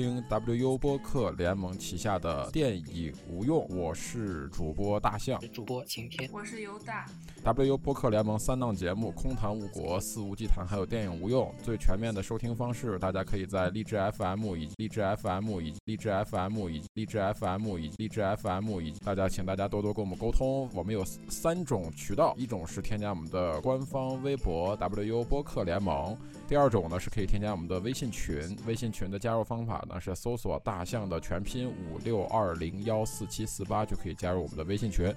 听 WU 播客联盟旗下的电影无用，我是主播大象，主播晴天，我是尤大。WU 播客联盟三档节目：空谈误国、肆无忌谈，还有电影无用。最全面的收听方式，大家可以在荔枝 FM 以及荔枝 FM 以及荔枝 FM 以及荔枝 FM 以及荔枝 FM 以及大家，请大家多多跟我们沟通。我们有三种渠道，一种是添加我们的官方微博 WU 播客联盟，第二种呢是可以添加我们的微信群，微信群的加入方法呢是搜索大象的全拼五六二零幺四七四八就可以加入我们的微信群。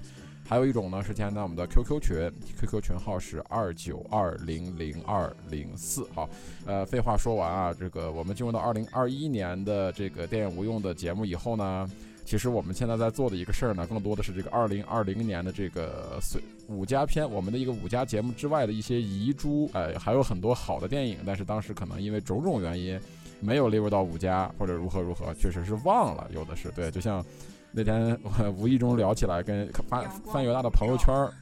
还有一种呢是添加我们的 QQ 群，QQ 群号是二九二零零二零四。好，呃，废话说完啊，这个我们进入到二零二一年的这个电影无用的节目以后呢，其实我们现在在做的一个事儿呢，更多的是这个二零二零年的这个随五家片，我们的一个五家节目之外的一些遗珠，哎，还有很多好的电影，但是当时可能因为种种原因没有列入到五家或者如何如何，确实是忘了，有的是对，就像。那天我无意中聊起来，跟翻翻犹大的朋友圈儿，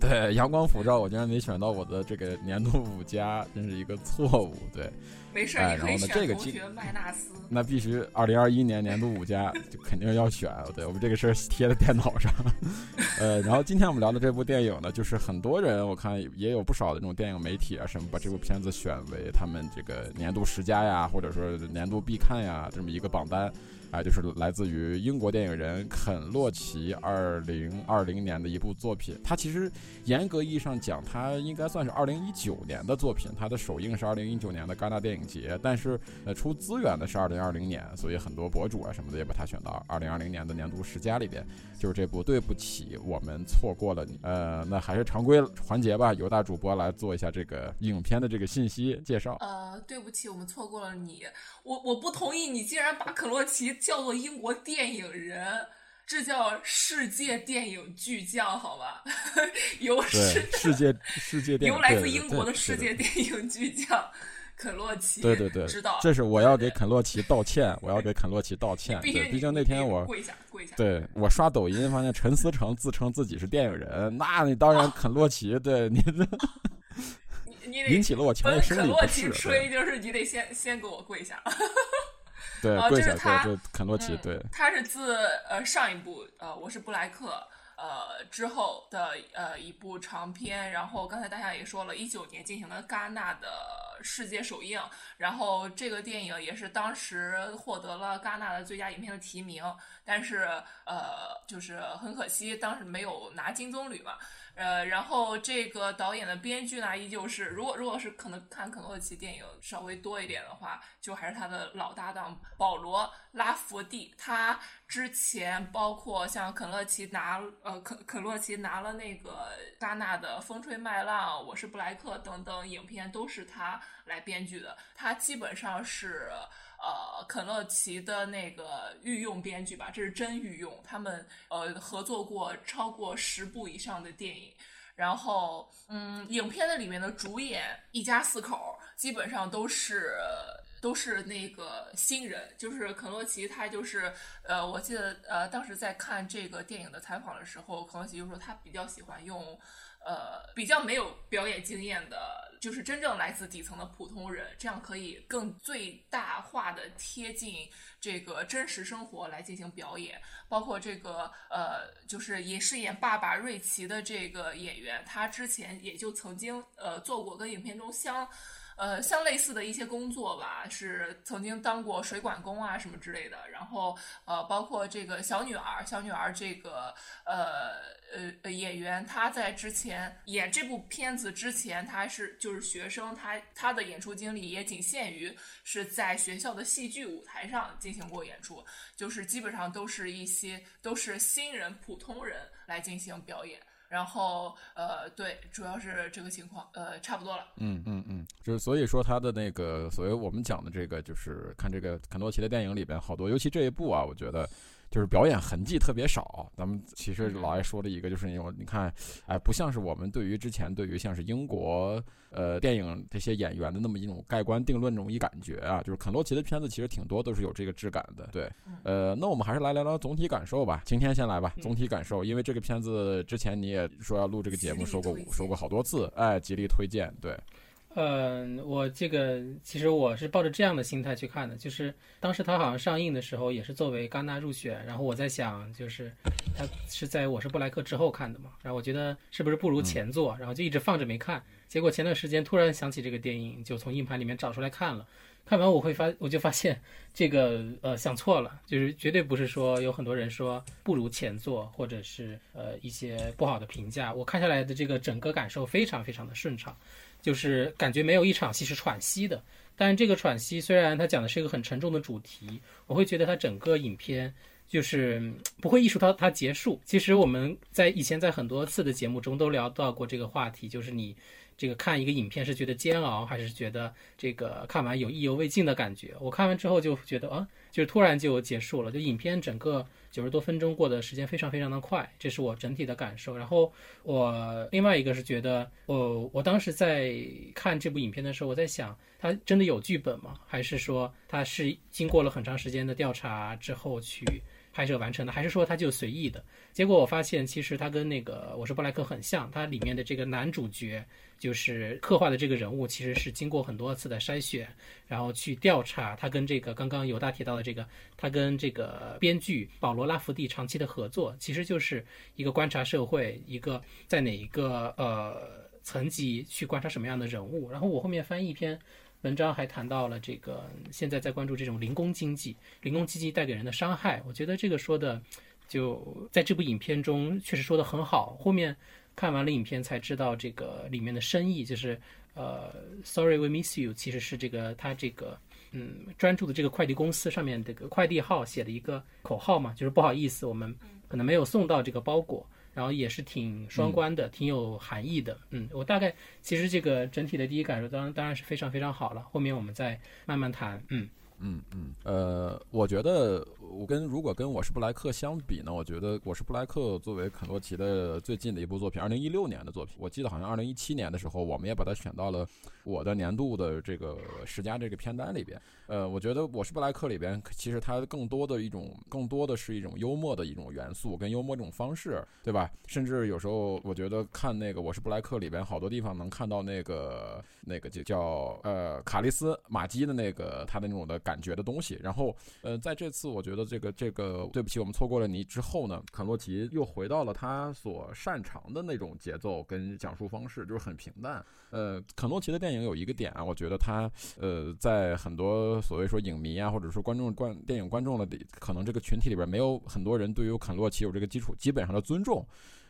对阳光普照，我竟然没选到我的这个年度五佳，真是一个错误。对，没事，然后呢，这个同学麦纳斯，那必须二零二一年年度五佳就肯定要选。对我们这个事儿贴在电脑上。呃，然后今天我们聊的这部电影呢，就是很多人我看也有不少的这种电影媒体啊什么，把这部片子选为他们这个年度十佳呀，或者说年度必看呀这么一个榜单。哎，就是来自于英国电影人肯洛奇二零二零年的一部作品。它其实严格意义上讲，它应该算是二零一九年的作品。它的首映是二零一九年的戛纳电影节，但是呃出资源的是二零二零年，所以很多博主啊什么的也把它选到二零二零年的年度十佳里边。就是这部，对不起，我们错过了你。呃，那还是常规环节吧，由大主播来做一下这个影片的这个信息介绍。呃，对不起，我们错过了你。我我不同意，你竟然把肯洛奇叫做英国电影人，这叫世界电影巨匠，好吧？由世世界世界电由来自英国的世界电影巨匠。肯洛奇，对对对，知道，这是我要给肯洛奇道歉，我要给肯洛奇道歉。对，毕竟那天我跪下跪下，对我刷抖音发现陈思诚自称自己是电影人，那你当然肯洛奇，对你这，你引起了我强烈生理不适。吹就是你得先先给我跪下，对，跪下对，就肯洛奇，对，他是自呃上一部呃我是布莱克。呃，之后的呃一部长片，然后刚才大家也说了，一九年进行了戛纳的世界首映，然后这个电影也是当时获得了戛纳的最佳影片的提名，但是呃，就是很可惜，当时没有拿金棕榈嘛。呃，然后这个导演的编剧呢，依旧是，如果如果是可能看肯洛奇电影稍微多一点的话，就还是他的老搭档保罗拉佛蒂。他之前包括像肯洛奇拿呃肯肯洛奇拿了那个戛纳的风吹麦浪，我是布莱克等等影片都是他来编剧的。他基本上是。呃，肯洛奇的那个御用编剧吧，这是真御用。他们呃合作过超过十部以上的电影，然后嗯，影片的里面的主演一家四口基本上都是都是那个新人，就是肯洛奇他就是呃，我记得呃当时在看这个电影的采访的时候，肯洛奇就说他比较喜欢用。呃，比较没有表演经验的，就是真正来自底层的普通人，这样可以更最大化的贴近这个真实生活来进行表演。包括这个呃，就是也饰演爸爸瑞奇的这个演员，他之前也就曾经呃做过跟影片中相。呃，像类似的一些工作吧，是曾经当过水管工啊什么之类的。然后呃，包括这个小女儿，小女儿这个呃呃演员，她在之前演这部片子之前，她是就是学生，她她的演出经历也仅限于是在学校的戏剧舞台上进行过演出，就是基本上都是一些都是新人普通人来进行表演。然后，呃，对，主要是这个情况，呃，差不多了。嗯嗯嗯，就是所以说他的那个，所谓我们讲的这个，就是看这个肯多奇的电影里边，好多，尤其这一部啊，我觉得。就是表演痕迹特别少，咱们其实老爱说的一个就是那种，你看，哎，不像是我们对于之前对于像是英国呃电影这些演员的那么一种盖棺定论这种一感觉啊，就是肯洛奇的片子其实挺多都是有这个质感的，对，呃，那我们还是来聊聊总体感受吧，今天先来吧，总体感受，因为这个片子之前你也说要录这个节目，说过说过好多次，哎，极力推荐，对。嗯，我这个其实我是抱着这样的心态去看的，就是当时它好像上映的时候也是作为戛纳入选，然后我在想，就是它是在我是布莱克之后看的嘛，然后我觉得是不是不如前作，然后就一直放着没看，结果前段时间突然想起这个电影，就从硬盘里面找出来看了。看完我会发，我就发现这个呃想错了，就是绝对不是说有很多人说不如前作，或者是呃一些不好的评价。我看下来的这个整个感受非常非常的顺畅，就是感觉没有一场戏是喘息的。但这个喘息虽然它讲的是一个很沉重的主题，我会觉得它整个影片就是不会艺术到它结束。其实我们在以前在很多次的节目中都聊到过这个话题，就是你。这个看一个影片是觉得煎熬，还是觉得这个看完有意犹未尽的感觉？我看完之后就觉得啊，就是突然就结束了，就影片整个九十多分钟过的时间非常非常的快，这是我整体的感受。然后我另外一个是觉得，我我当时在看这部影片的时候，我在想，它真的有剧本吗？还是说它是经过了很长时间的调查之后去？拍摄完成的，还是说他就随意的？结果我发现，其实他跟那个我是布莱克很像，他里面的这个男主角就是刻画的这个人物，其实是经过很多次的筛选，然后去调查他跟这个刚刚犹大提到的这个，他跟这个编剧保罗拉福蒂长期的合作，其实就是一个观察社会，一个在哪一个呃层级去观察什么样的人物。然后我后面翻译一篇。文章还谈到了这个，现在在关注这种零工经济，零工经济带给人的伤害。我觉得这个说的，就在这部影片中确实说的很好。后面看完了影片才知道这个里面的深意，就是呃，Sorry we miss you，其实是这个他这个嗯专注的这个快递公司上面这个快递号写的一个口号嘛，就是不好意思，我们可能没有送到这个包裹。然后也是挺双关的，挺有含义的。嗯，我大概其实这个整体的第一感受，当然当然是非常非常好了。后面我们再慢慢谈。嗯。嗯嗯，呃，我觉得我跟如果跟我是布莱克相比呢，我觉得我是布莱克作为肯洛奇的最近的一部作品，二零一六年的作品，我记得好像二零一七年的时候，我们也把它选到了我的年度的这个十佳这个片单里边。呃，我觉得我是布莱克里边，其实它更多的一种，更多的是一种幽默的一种元素跟幽默这种方式，对吧？甚至有时候我觉得看那个我是布莱克里边，好多地方能看到那个那个就叫呃卡利斯马基的那个他的那种的。感觉的东西，然后，呃，在这次我觉得这个这个对不起，我们错过了你之后呢，肯洛奇又回到了他所擅长的那种节奏跟讲述方式，就是很平淡。呃，肯洛奇的电影有一个点啊，我觉得他呃，在很多所谓说影迷啊，或者说观众观电影观众的可能这个群体里边，没有很多人对于肯洛奇有这个基础基本上的尊重。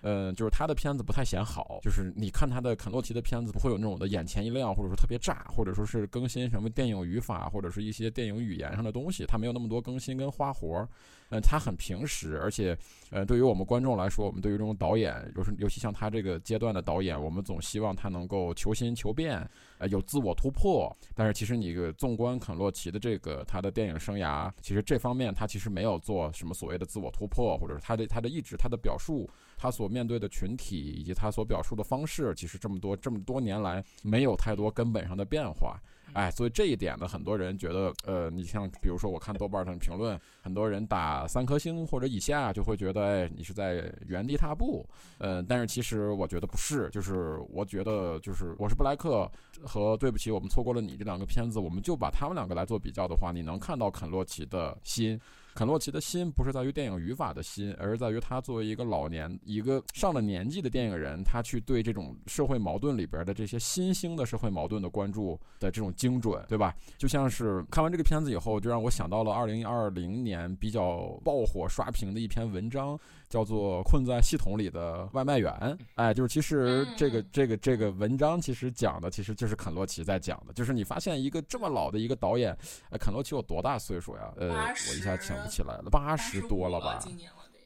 嗯，就是他的片子不太显好，就是你看他的肯洛奇的片子不会有那种的眼前一亮，或者说特别炸，或者说是更新什么电影语法或者是一些电影语言上的东西，他没有那么多更新跟花活嗯，他很平实，而且，呃，对于我们观众来说，我们对于这种导演，就是尤其像他这个阶段的导演，我们总希望他能够求新求变，呃，有自我突破。但是其实你纵观肯洛奇的这个他的电影生涯，其实这方面他其实没有做什么所谓的自我突破，或者是他的他的意志、他的表述、他所面对的群体以及他所表述的方式，其实这么多这么多年来没有太多根本上的变化。哎，所以这一点呢，很多人觉得，呃，你像比如说，我看豆瓣上的评论，很多人打三颗星或者以下，就会觉得，哎，你是在原地踏步。呃，但是其实我觉得不是，就是我觉得，就是我是布莱克和对不起，我们错过了你这两个片子，我们就把他们两个来做比较的话，你能看到肯洛奇的心。肯洛奇的心不是在于电影语法的心，而是在于他作为一个老年、一个上了年纪的电影人，他去对这种社会矛盾里边的这些新兴的社会矛盾的关注的这种精准，对吧？就像是看完这个片子以后，就让我想到了二零二零年比较爆火刷屏的一篇文章。叫做困在系统里的外卖员，哎，就是其实这个这个这个文章其实讲的其实就是肯洛奇在讲的，就是你发现一个这么老的一个导演，哎，肯洛奇有多大岁数呀？呃，我一下想不起来了，八十多了吧？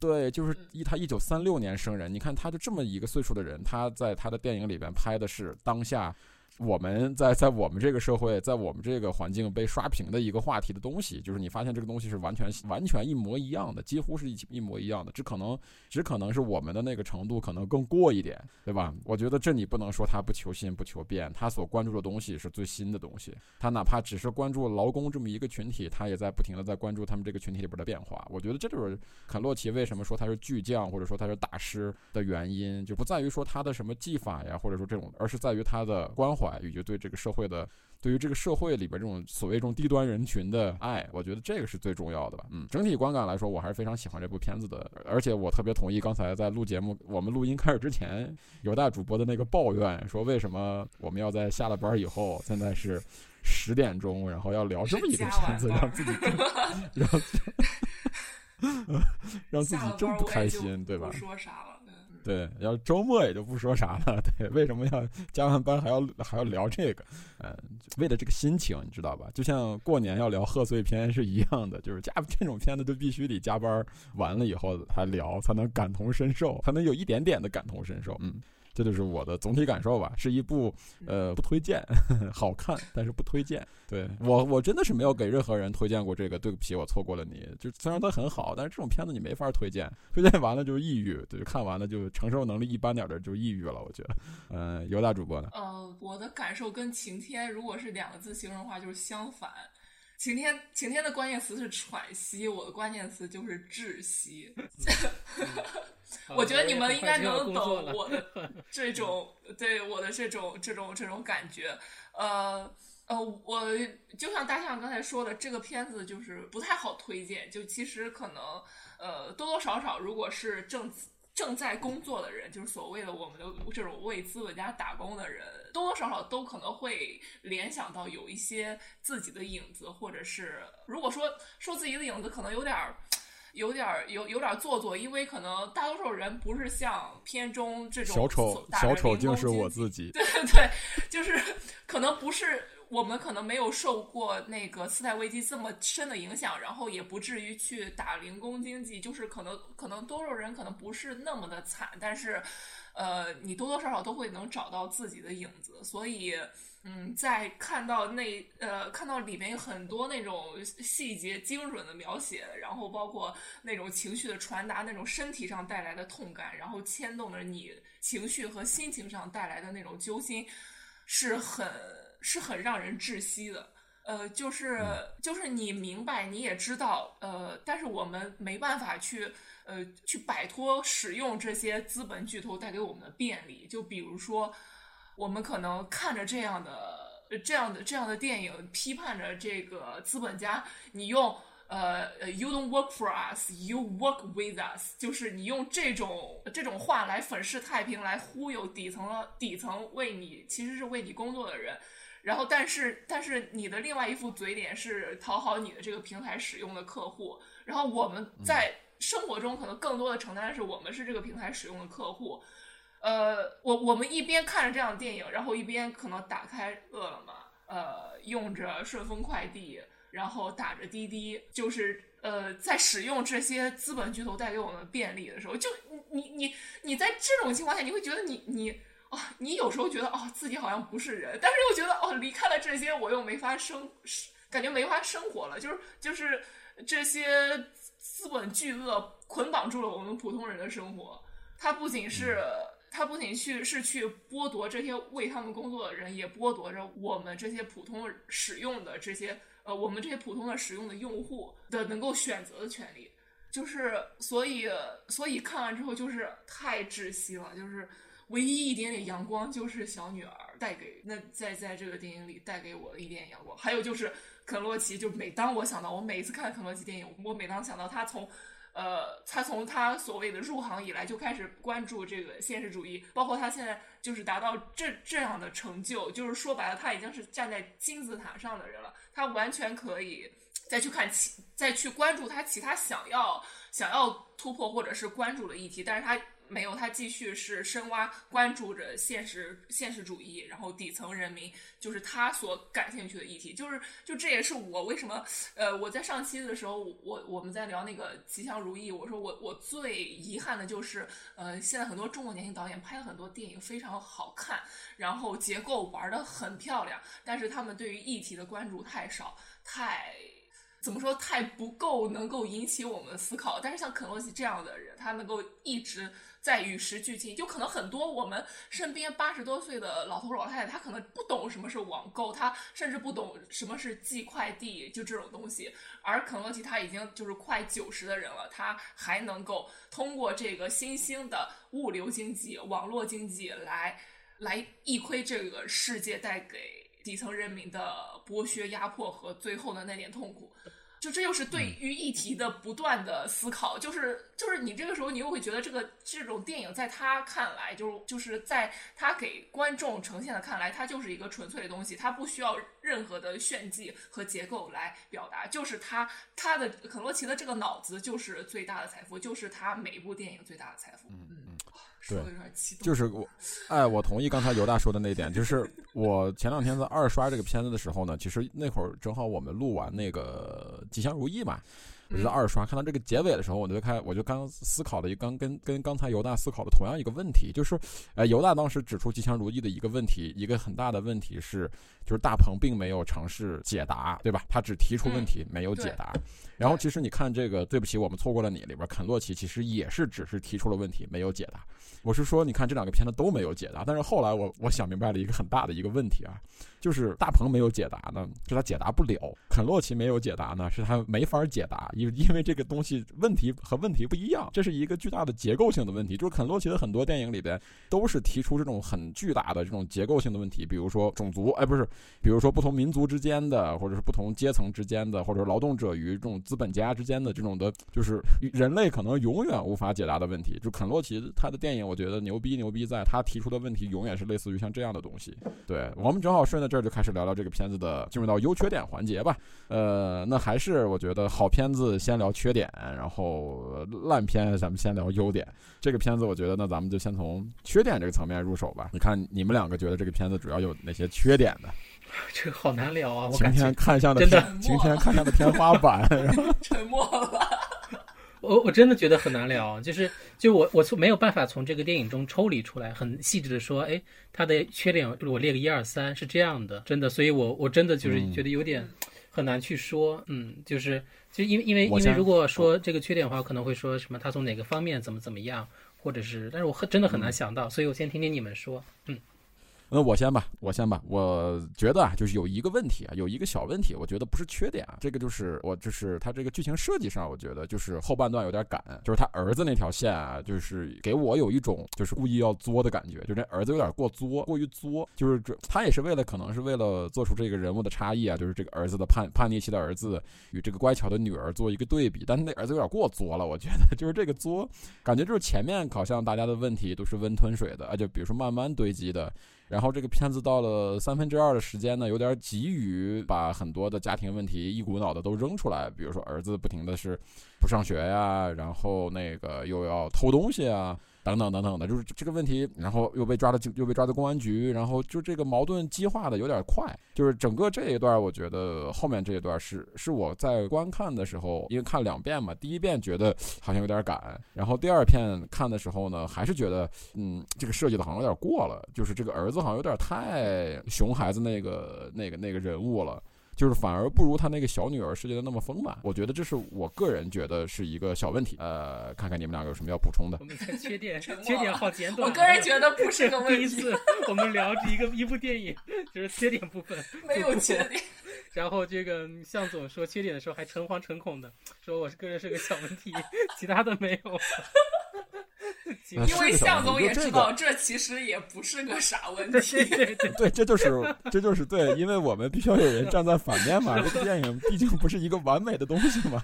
对，就是一他一九三六年生人，你看他就这么一个岁数的人，他在他的电影里边拍的是当下。我们在在我们这个社会，在我们这个环境被刷屏的一个话题的东西，就是你发现这个东西是完全完全一模一样的，几乎是一一模一样的，只可能只可能是我们的那个程度可能更过一点，对吧？我觉得这你不能说他不求新不求变，他所关注的东西是最新的东西，他哪怕只是关注劳工这么一个群体，他也在不停的在关注他们这个群体里边的变化。我觉得这就是肯洛奇为什么说他是巨匠或者说他是大师的原因，就不在于说他的什么技法呀，或者说这种，而是在于他的关怀。怀，以及对这个社会的。对于这个社会里边这种所谓这种低端人群的爱，我觉得这个是最重要的吧。嗯，整体观感来说，我还是非常喜欢这部片子的。而且我特别同意刚才在录节目，我们录音开始之前，有大主播的那个抱怨，说为什么我们要在下了班以后，现在是十点钟，然后要聊这么一个片子，让自己 让 让自己这么不开心，对吧？说啥了？对，要周末也就不说啥了。对，为什么要加完班还要还要聊这个？呃，为了这个心情，你知道吧？就像过年要聊贺岁片是一样的，就是加这种片子就必须得加班完了以后才聊，才能感同身受，才能有一点点的感同身受。嗯。这就是我的总体感受吧，是一部呃不推荐，好看但是不推荐。对我我真的是没有给任何人推荐过这个，对不起，我错过了你。就虽然它很好，但是这种片子你没法推荐，推荐完了就是抑郁，对，看完了就承受能力一般点的就抑郁了。我觉得，嗯，尤大主播呢？呃，我的感受跟晴天如果是两个字形容的话，就是相反。晴天晴天的关键词是喘息，我的关键词就是窒息。我觉得你们应该能懂 我的这种对我的这种这种这种感觉。呃呃，我就像大象刚才说的，这个片子就是不太好推荐。就其实可能呃多多少少，如果是正正在工作的人，就是所谓的我们的这种为资本家打工的人，多多少少都可能会联想到有一些自己的影子，或者是如果说说自己的影子，可能有点儿。有点儿有有点做作，因为可能大多数人不是像片中这种小丑，小丑竟是我自己。对对，就是可能不是我们可能没有受过那个次贷危机这么深的影响，然后也不至于去打零工经济，就是可能可能多数人可能不是那么的惨，但是呃，你多多少少都会能找到自己的影子，所以。嗯，在看到那呃，看到里面有很多那种细节精准的描写，然后包括那种情绪的传达，那种身体上带来的痛感，然后牵动着你情绪和心情上带来的那种揪心，是很是很让人窒息的。呃，就是就是你明白，你也知道，呃，但是我们没办法去呃去摆脱使用这些资本巨头带给我们的便利，就比如说。我们可能看着这样的、这样的、这样的电影，批判着这个资本家。你用呃，“You don't work for us, you work with us”，就是你用这种这种话来粉饰太平，来忽悠底层的底层为你其实是为你工作的人。然后，但是但是你的另外一副嘴脸是讨好你的这个平台使用的客户。然后我们在生活中可能更多的承担的是我们是这个平台使用的客户。呃，我我们一边看着这样的电影，然后一边可能打开饿了么，呃，用着顺丰快递，然后打着滴滴，就是呃，在使用这些资本巨头带给我们便利的时候，就你你你在这种情况下，你会觉得你你啊，你有时候觉得哦，自己好像不是人，但是又觉得哦，离开了这些，我又没法生，感觉没法生活了，就是就是这些资本巨鳄捆绑住了我们普通人的生活，它不仅是。他不仅去是去剥夺这些为他们工作的人，也剥夺着我们这些普通使用的这些呃，我们这些普通的使用的用户的能够选择的权利。就是所以，所以看完之后就是太窒息了。就是唯一一点点阳光，就是小女儿带给那在在这个电影里带给我的一点阳光。还有就是肯洛奇，就每当我想到我每一次看肯洛奇电影，我每当想到他从。呃，他从他所谓的入行以来就开始关注这个现实主义，包括他现在就是达到这这样的成就，就是说白了，他已经是站在金字塔上的人了。他完全可以再去看其再去关注他其他想要想要突破或者是关注的议题，但是他。没有，他继续是深挖关注着现实现实主义，然后底层人民就是他所感兴趣的议题，就是就这也是我为什么呃我在上期的时候我我们在聊那个吉祥如意，我说我我最遗憾的就是呃现在很多中国年轻导演拍了很多电影非常好看，然后结构玩的很漂亮，但是他们对于议题的关注太少，太。怎么说太不够能够引起我们思考，但是像肯洛奇这样的人，他能够一直在与时俱进。就可能很多我们身边八十多岁的老头老太太，他可能不懂什么是网购，他甚至不懂什么是寄快递，就这种东西。而肯德基他已经就是快九十的人了，他还能够通过这个新兴的物流经济、网络经济来。来一窥这个世界带给底层人民的剥削、压迫和最后的那点痛苦。就这又是对于议题的不断的思考，就是就是你这个时候你又会觉得这个这种电影在他看来，就是就是在他给观众呈现的看来，它就是一个纯粹的东西，它不需要任何的炫技和结构来表达，就是他他的肯洛奇的这个脑子就是最大的财富，就是他每一部电影最大的财富。嗯嗯。说的有点激动，就是我，哎，我同意刚才犹大说的那一点，就是我前两天在二刷这个片子的时候呢，其实那会儿正好我们录完那个《吉祥如意》嘛，我就在二刷，看到这个结尾的时候，我就开，我就刚思考了一刚跟跟刚才犹大思考的同样一个问题，就是，呃，犹大当时指出《吉祥如意》的一个问题，一个很大的问题是，就是大鹏并没有尝试解答，对吧？他只提出问题，没有解答。然后其实你看这个，对不起，我们错过了你里边，肯洛奇其实也是只是提出了问题，没有解答。我是说，你看这两个片子都没有解答，但是后来我我想明白了一个很大的一个问题啊，就是大鹏没有解答呢，是他解答不了；肯洛奇没有解答呢，是他没法解答，因因为这个东西问题和问题不一样，这是一个巨大的结构性的问题。就是肯洛奇的很多电影里边都是提出这种很巨大的这种结构性的问题，比如说种族，哎，不是，比如说不同民族之间的，或者是不同阶层之间的，或者劳动者与这种资本家之间的这种的，就是人类可能永远无法解答的问题。就肯洛奇他的电影。我觉得牛逼牛逼，在他提出的问题永远是类似于像这样的东西。对我们正好顺着这儿就开始聊聊这个片子的，进入到优缺点环节吧。呃，那还是我觉得好片子先聊缺点，然后烂片咱们先聊优点。这个片子我觉得那咱们就先从缺点这个层面入手吧。你看你们两个觉得这个片子主要有哪些缺点呢？这个好难聊啊！晴天看向的天，晴天看向的天花板，沉默了。我我真的觉得很难聊，就是就我我从没有办法从这个电影中抽离出来，很细致的说，哎，它的缺点我列个一二三是这样的，真的，所以我我真的就是觉得有点很难去说，嗯，就是就因为因为因为如果说这个缺点的话，可能会说什么他从哪个方面怎么怎么样，或者是，但是我很真的很难想到，所以我先听听你们说，嗯。那我先吧，我先吧。我觉得啊，就是有一个问题啊，有一个小问题，我觉得不是缺点啊。这个就是我就是他这个剧情设计上，我觉得就是后半段有点赶，就是他儿子那条线啊，就是给我有一种就是故意要作的感觉，就这儿子有点过作，过于作。就是这他也是为了可能是为了做出这个人物的差异啊，就是这个儿子的叛叛逆期的儿子与这个乖巧的女儿做一个对比，但是那儿子有点过作了，我觉得 就是这个作，感觉就是前面好像大家的问题都是温吞水的啊，就比如说慢慢堆积的。然后这个片子到了三分之二的时间呢，有点急于把很多的家庭问题一股脑的都扔出来，比如说儿子不停的是不上学呀，然后那个又要偷东西啊。等等等等的，就是这个问题，然后又被抓到，又被抓到公安局，然后就这个矛盾激化的有点快，就是整个这一段，我觉得后面这一段是是我在观看的时候，因为看两遍嘛，第一遍觉得好像有点赶，然后第二遍看的时候呢，还是觉得，嗯，这个设计的好像有点过了，就是这个儿子好像有点太熊孩子那个那个那个人物了。就是反而不如他那个小女儿设计的那么丰满，我觉得这是我个人觉得是一个小问题。呃，看看你们两个有什么要补充的。我们看缺点，缺点好简短。我个人觉得不是个问题。第一次我们聊一个一部电影，就是缺点部分。没有缺点。然后这个向总说缺点的时候还诚惶诚恐的说我是个人是个小问题，其他的没有。因为向总也知道，这其实也不是个啥问题。对这就是这就是对，因为我们必须要有人站在反面嘛。这个电影毕竟不是一个完美的东西嘛，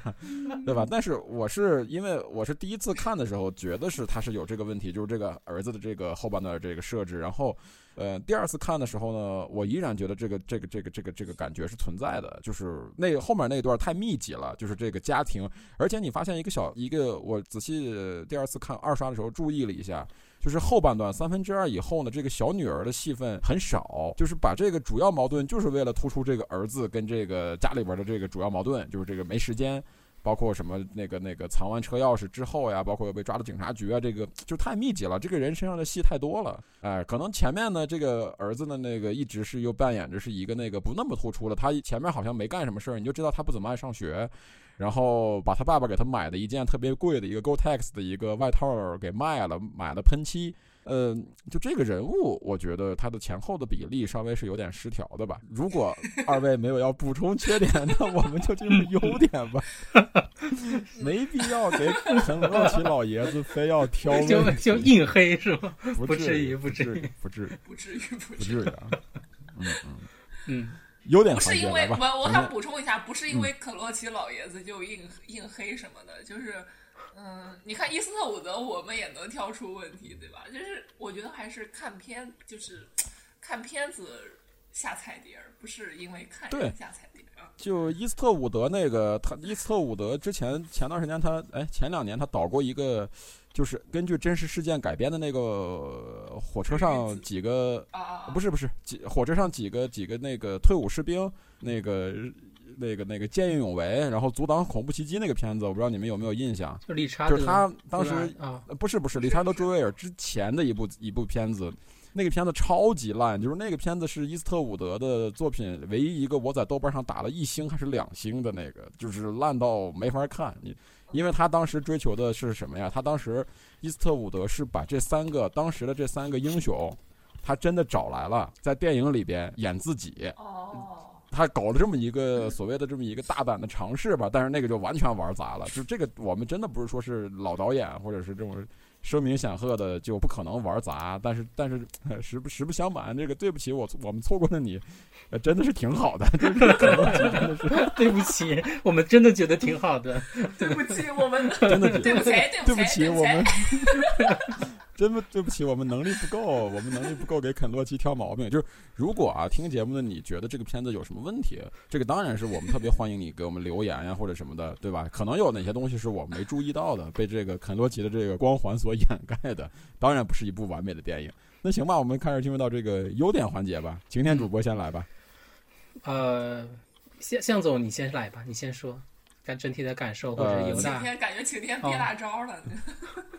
对吧？但是我是因为我是第一次看的时候，觉得是他是有这个问题，就是这个儿子的这个后半段这个设置，然后。呃，第二次看的时候呢，我依然觉得这个这个这个这个这个感觉是存在的，就是那后面那段太密集了，就是这个家庭，而且你发现一个小一个，我仔细第二次看二刷的时候注意了一下，就是后半段三分之二以后呢，这个小女儿的戏份很少，就是把这个主要矛盾就是为了突出这个儿子跟这个家里边的这个主要矛盾，就是这个没时间。包括什么那个那个藏完车钥匙之后呀，包括又被抓到警察局啊，这个就太密集了。这个人身上的戏太多了，哎，可能前面呢，这个儿子的那个一直是又扮演着是一个那个不那么突出的，他前面好像没干什么事儿，你就知道他不怎么爱上学，然后把他爸爸给他买的一件特别贵的一个 Gore-Tex 的一个外套给卖了，买了喷漆。呃，就这个人物，我觉得他的前后的比例稍微是有点失调的吧。如果 二位没有要补充缺点，那我们就进入优点吧。没必要给肯洛奇老爷子非要挑，就就硬黑是吗？不不至于，不至至于，不至于，不至于，不不至于。至于啊。嗯嗯，嗯，优点不是因。为我我想补充一下，不是因为肯洛奇老爷子就硬硬黑什么的，就是，嗯，你看伊斯特伍德，我们也能挑出问题，对吧？就是我觉得还是看片，就是看片子下菜碟儿，不是因为看对人下菜碟儿啊。就伊斯特伍德那个，他伊斯特伍德之前前段时间他哎前两年他导过一个，就是根据真实事件改编的那个火车上几个啊！不是不是几火车上几个几个那个退伍士兵那个那个那个见义勇为，然后阻挡恐怖袭击那个片子，我不知道你们有没有印象？就理查就是他当时啊，呃不是不是理查德·朱维尔之前的一部一部片子，那个片子超级烂，就是那个片子是伊斯特伍德的作品唯一一个我在豆瓣上打了一星还是两星的那个，就是烂到没法看。你因为他当时追求的是什么呀？他当时伊斯特伍德是把这三个当时的这三个英雄，他真的找来了，在电影里边演自己。哦，他搞了这么一个所谓的这么一个大胆的尝试吧，但是那个就完全玩砸了。就这个，我们真的不是说是老导演或者是这种声名显赫的就不可能玩砸，但是但是呃实不实不相瞒，这个对不起我我们错过了你，呃真的是挺好的，就是可能真的是 对不起，我们真的觉得挺好的。对不起，我们真的对不起，对对不不起，对不起我们起。真的对不起，我们能力不够，我们能力不够给肯洛基挑毛病。就是如果啊，听节目的你觉得这个片子有什么问题，这个当然是我们特别欢迎你给我们留言呀、或者什么的，对吧？可能有哪些东西是我没注意到的，被这个肯洛基的这个光环所掩盖的，当然不是一部完美的电影。那行吧，我们开始进入到这个优点环节吧。晴天主播先来吧。呃，向向总，你先来吧，你先说，感整体的感受或者呃晴犹大。天感觉晴天憋大招了，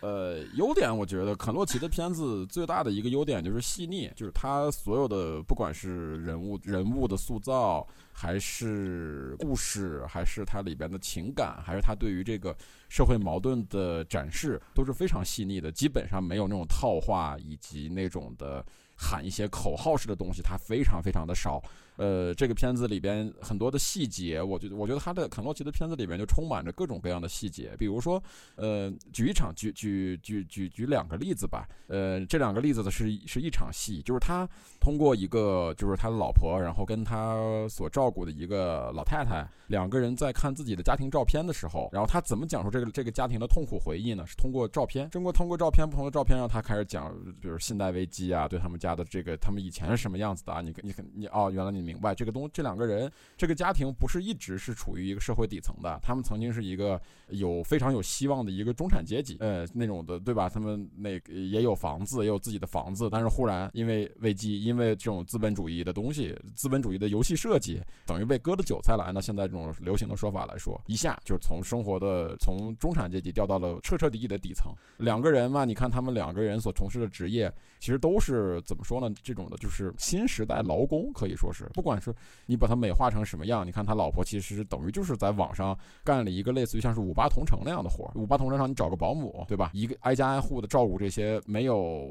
呃，优点我觉得肯洛奇的片子最大的一个优点就是细腻，就是他所有的不管是人物人物的塑造，还是故事，还是它里边的情感，还是他对于这个社会矛盾的展示，都是非常细腻的，基本上没有那种套话以及那种的喊一些口号式的东西，它非常非常的少。呃，这个片子里边很多的细节，我觉得，我觉得他的肯洛奇的片子里边就充满着各种各样的细节。比如说，呃，举一场，举举举举举两个例子吧。呃，这两个例子的是是一场戏，就是他通过一个就是他的老婆，然后跟他所照顾的一个老太太，两个人在看自己的家庭照片的时候，然后他怎么讲述这个这个家庭的痛苦回忆呢？是通过照片，通过通过照片不同的照片让他开始讲，比如信贷危机啊，对他们家的这个他们以前是什么样子的啊？你你你哦，原来你明白这个东这两个人这个家庭不是一直是处于一个社会底层的，他们曾经是一个有非常有希望的一个中产阶级，呃，那种的对吧？他们那也有房子，也有自己的房子，但是忽然因为危机，因为这种资本主义的东西，资本主义的游戏设计，等于被割了韭菜了。按照现在这种流行的说法来说，一下就从生活的从中产阶级掉到了彻彻底底的底层。两个人嘛，你看他们两个人所从事的职业，其实都是怎么说呢？这种的就是新时代劳工，可以说是，不管是你把它美化成什么样，你看他老婆其实等于就是在网上干了一个类似于像是五八同城那样的活儿。五八同城上你找个保姆，对吧？一个挨家挨户的照顾这些没有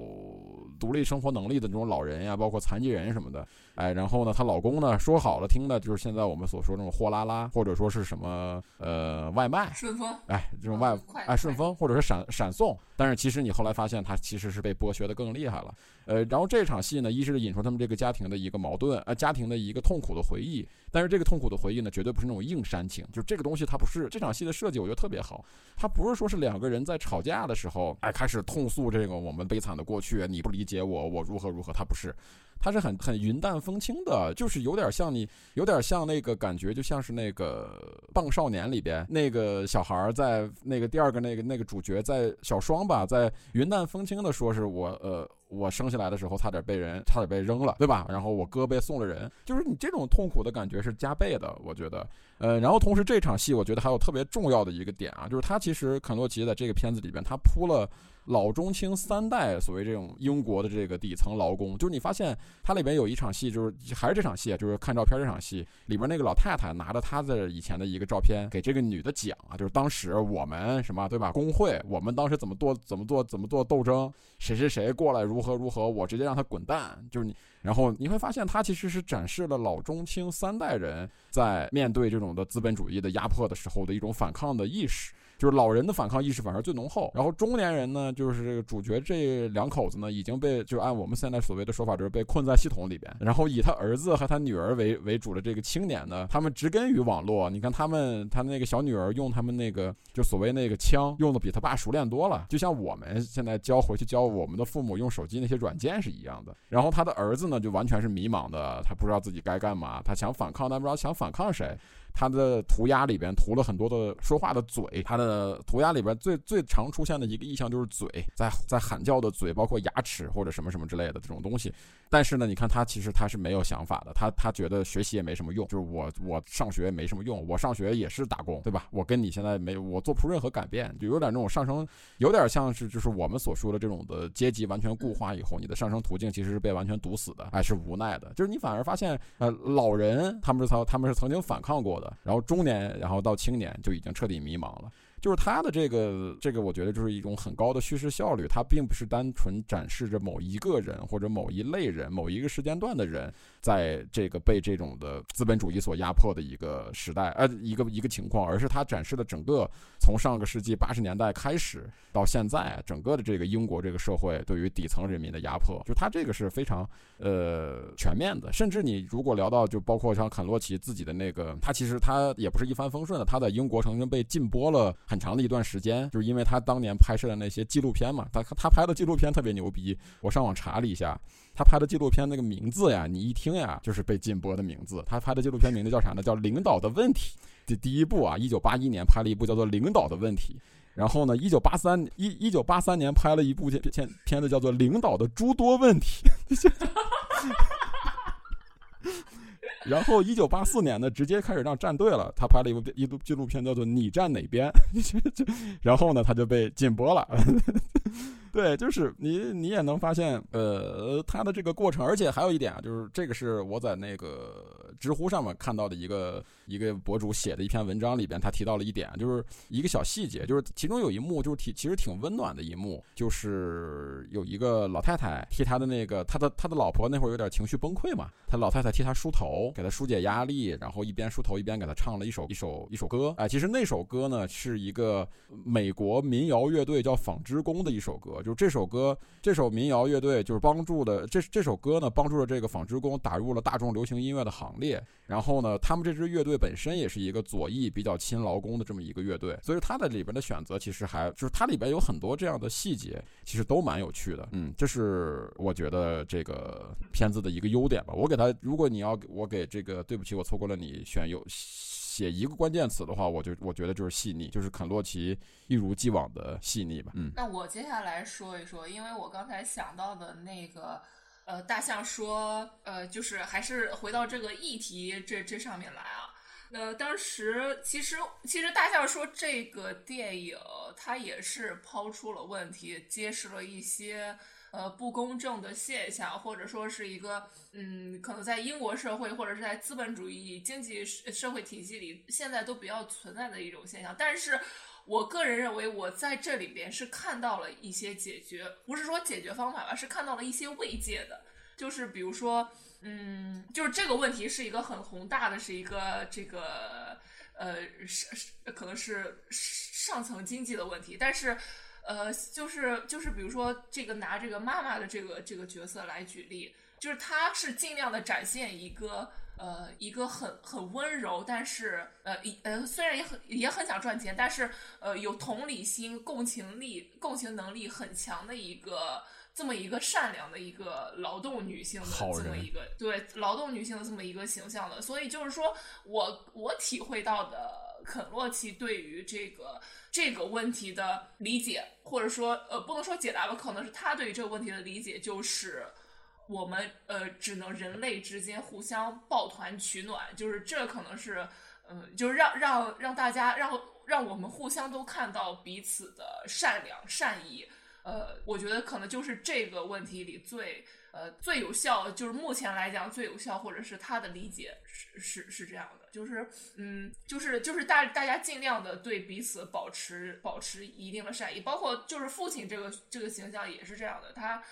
独立生活能力的这种老人呀，包括残疾人什么的。哎，然后呢，她老公呢说好了听的就是现在我们所说这种货拉拉，或者说是什么呃外卖，顺丰哎，这种外嗯快哎顺丰或者是闪闪送，但是其实你后来发现他其实是被剥削的更厉害了。呃，然后这场戏呢，一是引出他们这个家庭的一个矛盾，呃，家庭的一个痛苦的回忆，但是这个痛苦的回忆呢，绝对不是那种硬煽情，就这个东西它不是这场戏的设计，我觉得特别好，它不是说是两个人在吵架的时候，哎，开始痛诉这个我们悲惨的过去，你不理解我，我如何如何，它不是。它是很很云淡风轻的，就是有点像你，有点像那个感觉，就像是那个《棒少年》里边那个小孩儿在那个第二个那个那个主角在小双吧，在云淡风轻的说是我呃我生下来的时候差点被人差点被扔了，对吧？然后我哥被送了人，就是你这种痛苦的感觉是加倍的，我觉得。呃，然后同时这场戏我觉得还有特别重要的一个点啊，就是他其实肯洛奇在这个片子里边他铺了。老中青三代所谓这种英国的这个底层劳工，就是你发现它里边有一场戏，就是还是这场戏，就是看照片这场戏里边那个老太太拿着她的以前的一个照片给这个女的讲啊，就是当时我们什么对吧？工会我们当时怎么做怎么做怎么做斗争，谁谁谁过来如何如何，我直接让他滚蛋，就是你。然后你会发现，他其实是展示了老中青三代人在面对这种的资本主义的压迫的时候的一种反抗的意识。就是老人的反抗意识反而最浓厚，然后中年人呢，就是这个主角这两口子呢，已经被就按我们现在所谓的说法，就是被困在系统里边。然后以他儿子和他女儿为为主的这个青年呢，他们植根于网络。你看他们，他那个小女儿用他们那个就所谓那个枪，用的比他爸熟练多了，就像我们现在教回去教我们的父母用手机那些软件是一样的。然后他的儿子呢，就完全是迷茫的，他不知道自己该干嘛，他想反抗，但不知道想反抗谁。他的涂鸦里边涂了很多的说话的嘴，他的涂鸦里边最最常出现的一个意象就是嘴，在在喊叫的嘴，包括牙齿或者什么什么之类的这种东西。但是呢，你看他其实他是没有想法的，他他觉得学习也没什么用，就是我我上学也没什么用，我上学也是打工，对吧？我跟你现在没我做不出任何改变，就有点那种上升，有点像是就是我们所说的这种的阶级完全固化以后，你的上升途径其实是被完全堵死的，还是无奈的。就是你反而发现，呃，老人他们是曾他们是曾经反抗过的。然后中年，然后到青年，就已经彻底迷茫了。就是他的这个这个，我觉得就是一种很高的叙事效率。它并不是单纯展示着某一个人或者某一类人、某一个时间段的人。在这个被这种的资本主义所压迫的一个时代，呃，一个一个情况，而是它展示了整个从上个世纪八十年代开始到现在，整个的这个英国这个社会对于底层人民的压迫，就它这个是非常呃全面的。甚至你如果聊到，就包括像肯洛奇自己的那个，他其实他也不是一帆风顺的，他在英国曾经被禁播了很很长的一段时间，就是因为他当年拍摄的那些纪录片嘛，他他拍的纪录片特别牛逼，我上网查了一下。他拍的纪录片那个名字呀，你一听呀，就是被禁播的名字。他拍的纪录片名字叫啥呢？叫《领导的问题》。这第一部啊，一九八一年拍了一部叫做《领导的问题》，然后呢，一九八三一一九八三年拍了一部片片片子叫做《领导的诸多问题》。然后一九八四年呢，直接开始让站队了。他拍了一部一部纪录片叫做《你站哪边》，然后呢，他就被禁播了。对，就是你，你也能发现，呃，他的这个过程，而且还有一点啊，就是这个是我在那个知乎上面看到的一个一个博主写的一篇文章里边，他提到了一点，就是一个小细节，就是其中有一幕就是挺其实挺温暖的一幕，就是有一个老太太替他的那个他的他的老婆那会儿有点情绪崩溃嘛，他老太太替他梳头，给他疏解压力，然后一边梳头一边给他唱了一首一首一首歌，哎，其实那首歌呢是一个美国民谣乐队叫纺织工的一首歌。就这首歌，这首民谣乐队就是帮助的这这首歌呢，帮助了这个纺织工打入了大众流行音乐的行列。然后呢，他们这支乐队本身也是一个左翼比较亲劳工的这么一个乐队，所以它的里边的选择其实还就是它里边有很多这样的细节，其实都蛮有趣的。嗯，这是我觉得这个片子的一个优点吧。我给他，如果你要我给这个，对不起，我错过了你选有。写一个关键词的话，我就我觉得就是细腻，就是肯洛奇一如既往的细腻吧。嗯，那我接下来说一说，因为我刚才想到的那个，呃，大象说，呃，就是还是回到这个议题这这上面来啊。呃，当时其实其实大象说这个电影它也是抛出了问题，揭示了一些。呃，不公正的现象，或者说是一个，嗯，可能在英国社会或者是在资本主义经济社会体系里，现在都比较存在的一种现象。但是我个人认为，我在这里边是看到了一些解决，不是说解决方法吧，是看到了一些慰藉的。就是比如说，嗯，就是这个问题是一个很宏大的，是一个这个，呃，是可能是上层经济的问题，但是。呃，就是就是，比如说这个拿这个妈妈的这个这个角色来举例，就是她是尽量的展现一个呃一个很很温柔，但是呃呃虽然也很也很想赚钱，但是呃有同理心、共情力、共情能力很强的一个这么一个善良的一个劳动女性的这么一个对劳动女性的这么一个形象的，所以就是说我我体会到的。肯洛奇对于这个这个问题的理解，或者说呃，不能说解答吧，可能是他对于这个问题的理解，就是我们呃，只能人类之间互相抱团取暖，就是这可能是嗯，就是让让让大家让让我们互相都看到彼此的善良善意。呃，我觉得可能就是这个问题里最呃最有效，就是目前来讲最有效，或者是他的理解是是是这样的，就是嗯，就是就是大大家尽量的对彼此保持保持一定的善意，包括就是父亲这个这个形象也是这样的，他。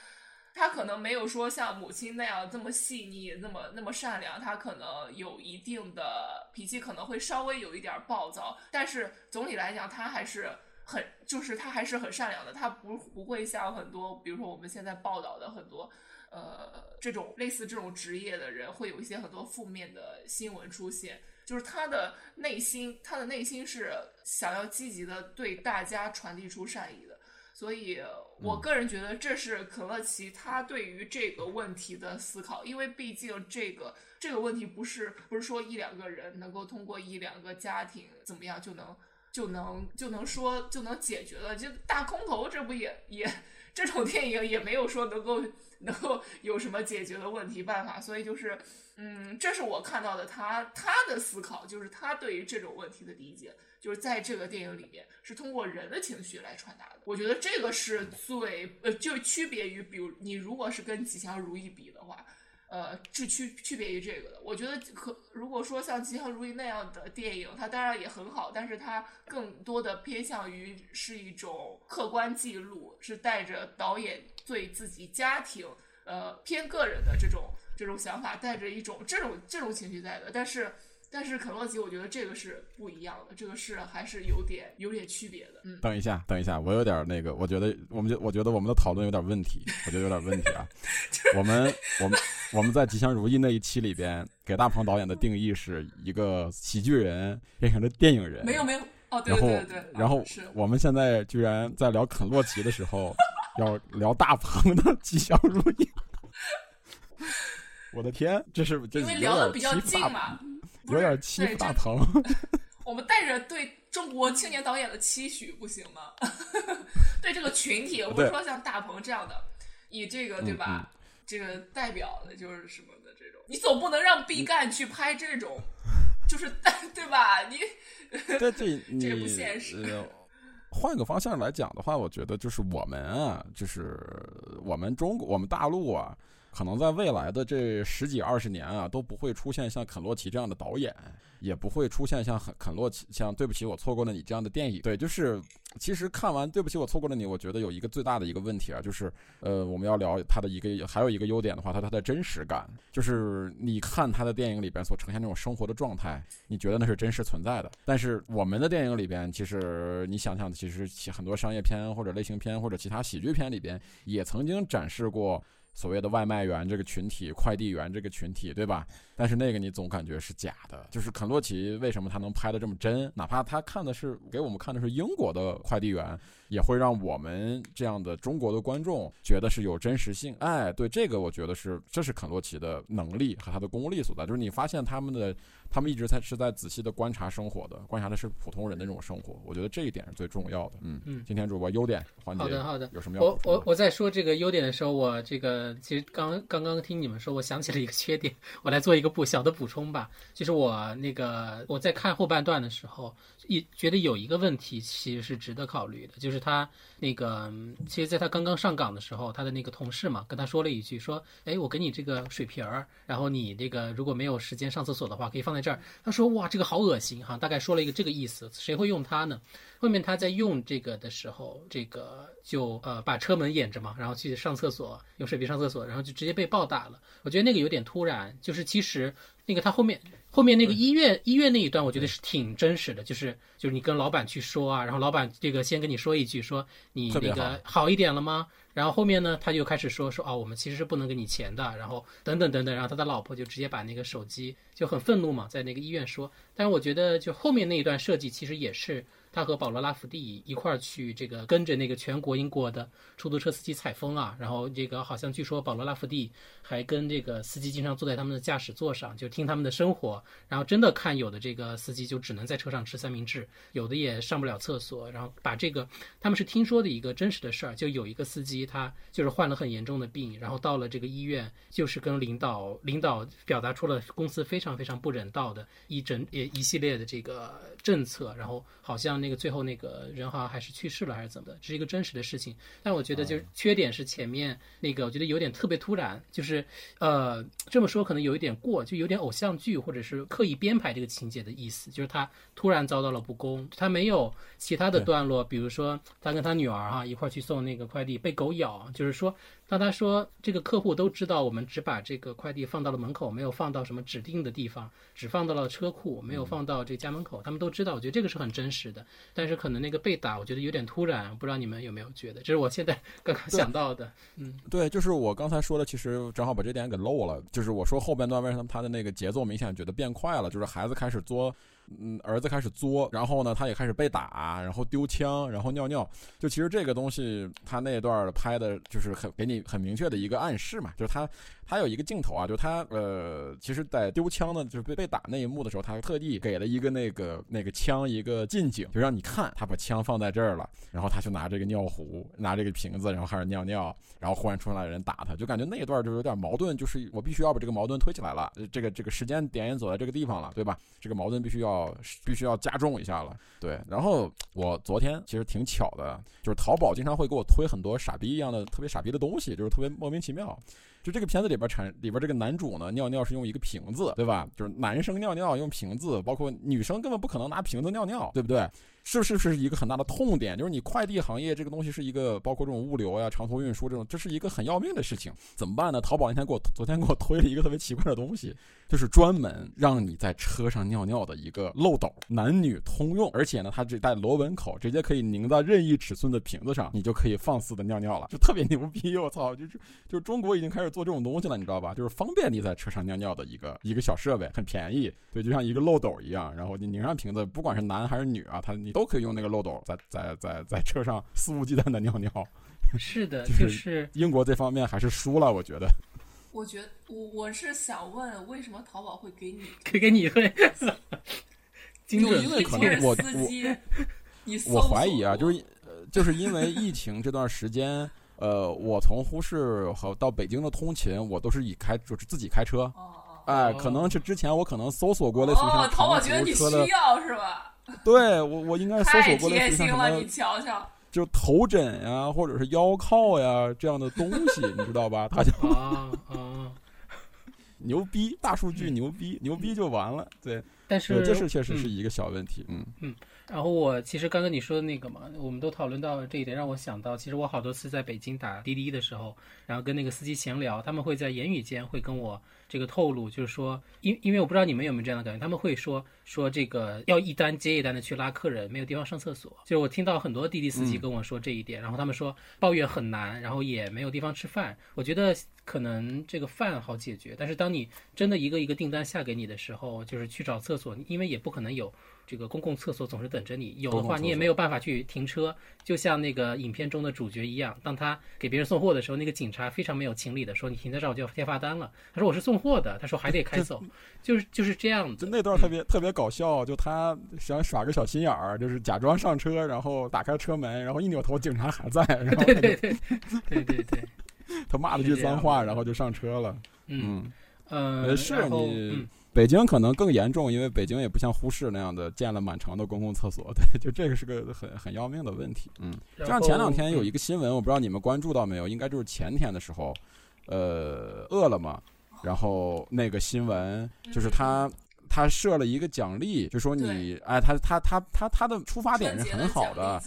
他可能没有说像母亲那样这么细腻，那么那么善良。他可能有一定的脾气，可能会稍微有一点暴躁，但是总体来讲，他还是很，就是他还是很善良的。他不不会像很多，比如说我们现在报道的很多，呃，这种类似这种职业的人，会有一些很多负面的新闻出现。就是他的内心，他的内心是想要积极的对大家传递出善意的。所以，我个人觉得这是可乐奇他对于这个问题的思考，因为毕竟这个这个问题不是不是说一两个人能够通过一两个家庭怎么样就能就能就能说就能解决了。就大空头这不也也这种电影也没有说能够能够有什么解决的问题办法，所以就是。嗯，这是我看到的他他的思考，就是他对于这种问题的理解，就是在这个电影里面是通过人的情绪来传达的。我觉得这个是最呃，就区别于，比如你如果是跟《吉祥如意》比的话，呃，是区区别于这个的。我觉得可如果说像《吉祥如意》那样的电影，它当然也很好，但是它更多的偏向于是一种客观记录，是带着导演对自己家庭呃偏个人的这种。这种想法带着一种这种这种情绪在的，但是但是肯洛奇，我觉得这个是不一样的，这个是还是有点有点区别的。嗯，等一下，等一下，我有点那个，我觉得我们就我觉得我们的讨论有点问题，我觉得有点问题啊。我们我们我们在吉祥如意那一期里边，给大鹏导演的定义是一个喜剧人变成了电影人。没有没有哦，对对对对。然后我们现在居然在聊肯洛奇的时候，要聊大鹏的吉祥如意。我的天，这是因为聊的比较近嘛，有点欺负大鹏。我们带着对中国青年导演的期许，不行吗？对这个群体，我们说像大鹏这样的，以这个对吧？这个代表的就是什么的这种，你总不能让毕赣去拍这种，就是对吧？你这这这不现实。换个方向来讲的话，我觉得就是我们啊，就是我们中国，我们大陆啊。可能在未来的这十几二十年啊，都不会出现像肯洛奇这样的导演，也不会出现像很肯洛奇像对不起我错过了你这样的电影。对，就是其实看完对不起我错过了你，我觉得有一个最大的一个问题啊，就是呃，我们要聊它的一个还有一个优点的话，它它的真实感，就是你看他的电影里边所呈现那种生活的状态，你觉得那是真实存在的。但是我们的电影里边，其实你想想，其实很多商业片或者类型片或者其他喜剧片里边，也曾经展示过。所谓的外卖员这个群体，快递员这个群体，对吧？但是那个你总感觉是假的。就是肯洛奇为什么他能拍的这么真？哪怕他看的是给我们看的是英国的快递员，也会让我们这样的中国的观众觉得是有真实性。哎，对这个，我觉得是这是肯洛奇的能力和他的功力所在。就是你发现他们的。他们一直在是在仔细的观察生活的，观察的是普通人的这种生活。我觉得这一点是最重要的。嗯嗯。今天主播优点环节，好的好的，有什么要我我我在说这个优点的时候，我这个其实刚刚刚听你们说，我想起了一个缺点，我来做一个不小的补充吧。就是我那个我在看后半段的时候，一觉得有一个问题其实是值得考虑的，就是他那个其实在他刚刚上岗的时候，他的那个同事嘛跟他说了一句说，哎，我给你这个水瓶儿，然后你这个如果没有时间上厕所的话，可以放在。这儿，他说哇，这个好恶心哈，大概说了一个这个意思，谁会用它呢？后面他在用这个的时候，这个就呃把车门掩着嘛，然后去上厕所，用水瓶上厕所，然后就直接被暴打了。我觉得那个有点突然，就是其实那个他后面后面那个医院医院那一段，我觉得是挺真实的，就是就是你跟老板去说啊，然后老板这个先跟你说一句，说你那个好一点了吗？然后后面呢，他就开始说说啊，我们其实是不能给你钱的，然后等等等等，然后他的老婆就直接把那个手机就很愤怒嘛，在那个医院说。但是我觉得就后面那一段设计其实也是。他和保罗·拉福蒂一块儿去这个跟着那个全国英国的出租车司机采风啊，然后这个好像据说保罗·拉福蒂还跟这个司机经常坐在他们的驾驶座上，就听他们的生活，然后真的看有的这个司机就只能在车上吃三明治，有的也上不了厕所，然后把这个他们是听说的一个真实的事儿，就有一个司机他就是患了很严重的病，然后到了这个医院，就是跟领导领导表达出了公司非常非常不人道的一整一一系列的这个政策，然后好像。那个最后那个人好像还是去世了还是怎么的，这是一个真实的事情。但我觉得就是缺点是前面那个，我觉得有点特别突然，就是呃这么说可能有一点过，就有点偶像剧或者是刻意编排这个情节的意思，就是他突然遭到了不公，他没有其他的段落，比如说他跟他女儿哈一块儿去送那个快递被狗咬，就是说。当他说这个客户都知道，我们只把这个快递放到了门口，没有放到什么指定的地方，只放到了车库，没有放到这家门口。他们都知道，我觉得这个是很真实的。但是可能那个被打，我觉得有点突然，不知道你们有没有觉得？这是我现在 刚刚想到的。嗯，对，就是我刚才说的，其实正好把这点给漏了。就是我说后半段为什么他的那个节奏明显觉得变快了，就是孩子开始作。嗯，儿子开始作，然后呢，他也开始被打，然后丢枪，然后尿尿。就其实这个东西，他那段拍的就是很给你很明确的一个暗示嘛，就是他。他有一个镜头啊，就他呃，其实，在丢枪的，就是被被打那一幕的时候，他特地给了一个那个那个枪一个近景，就让你看他把枪放在这儿了，然后他就拿这个尿壶，拿这个瓶子，然后开始尿尿，然后忽然出来人打他，就感觉那一段就有点矛盾，就是我必须要把这个矛盾推起来了，这个这个时间点也走在这个地方了，对吧？这个矛盾必须要必须要加重一下了，对。然后我昨天其实挺巧的，就是淘宝经常会给我推很多傻逼一样的特别傻逼的东西，就是特别莫名其妙。就这个片子里边产里边这个男主呢，尿尿是用一个瓶子，对吧？就是男生尿尿用瓶子，包括女生根本不可能拿瓶子尿尿，对不对？是不是是一个很大的痛点？就是你快递行业这个东西是一个，包括这种物流呀、长途运输这种，这是一个很要命的事情。怎么办呢？淘宝那天给我昨天给我推了一个特别奇怪的东西，就是专门让你在车上尿尿的一个漏斗，男女通用，而且呢，它只带螺纹口，直接可以拧到任意尺寸的瓶子上，你就可以放肆的尿尿了，就特别牛逼！我操，就是就是中国已经开始做这种东西了，你知道吧？就是方便你在车上尿尿的一个一个小设备，很便宜，对，就像一个漏斗一样，然后你拧上瓶子，不管是男还是女啊，他你都可以用那个漏斗。在在在在车上肆无忌惮的尿尿，是的，就是英国这方面还是输了，我觉得。我觉得我我是想问，为什么淘宝会给你给 给你一份？有因为可能我我我怀疑啊，就是呃，就是因为疫情这段时间，呃，我从呼市和到北京的通勤，我都是以开就是自己开车。哦哦。哎，可能是之前我可能搜索过类似于像淘宝觉得你需要是吧？对我，我应该搜索过类似于什么，你瞧瞧，就头枕呀，或者是腰靠呀这样的东西，你知道吧？他就啊啊，牛逼，大数据牛逼，牛逼就完了。对，但是这是确实是一个小问题，嗯嗯。然后我其实刚刚你说的那个嘛，我们都讨论到了这一点，让我想到，其实我好多次在北京打滴滴的时候，然后跟那个司机闲聊，他们会在言语间会跟我。这个透露就是说，因因为我不知道你们有没有这样的感觉，他们会说说这个要一单接一单的去拉客人，没有地方上厕所。就是我听到很多滴滴司机跟我说这一点，然后他们说抱怨很难，然后也没有地方吃饭。我觉得可能这个饭好解决，但是当你真的一个一个订单下给你的时候，就是去找厕所，因为也不可能有。这个公共厕所总是等着你，有的话你也没有办法去停车，就像那个影片中的主角一样，当他给别人送货的时候，那个警察非常没有情理的说：“你停在这儿我就要贴罚单了。”他说：“我是送货的。”他说：“还得开走。”就是就是这样子。那段特别特别搞笑，就他想耍个小心眼儿，就是假装上车，然后打开车门，然后一扭头，警察还在。对对对对对对，他骂了句脏话，然后就上车了。嗯呃，是你。北京可能更严重，因为北京也不像呼市那样的建了满城的公共厕所，对，就这个是个很很要命的问题。嗯，就像前两天有一个新闻，我不知道你们关注到没有，应该就是前天的时候，呃，饿了么，然后那个新闻就是他他设了一个奖励，就说你哎，他他他他他的出发点是很好的。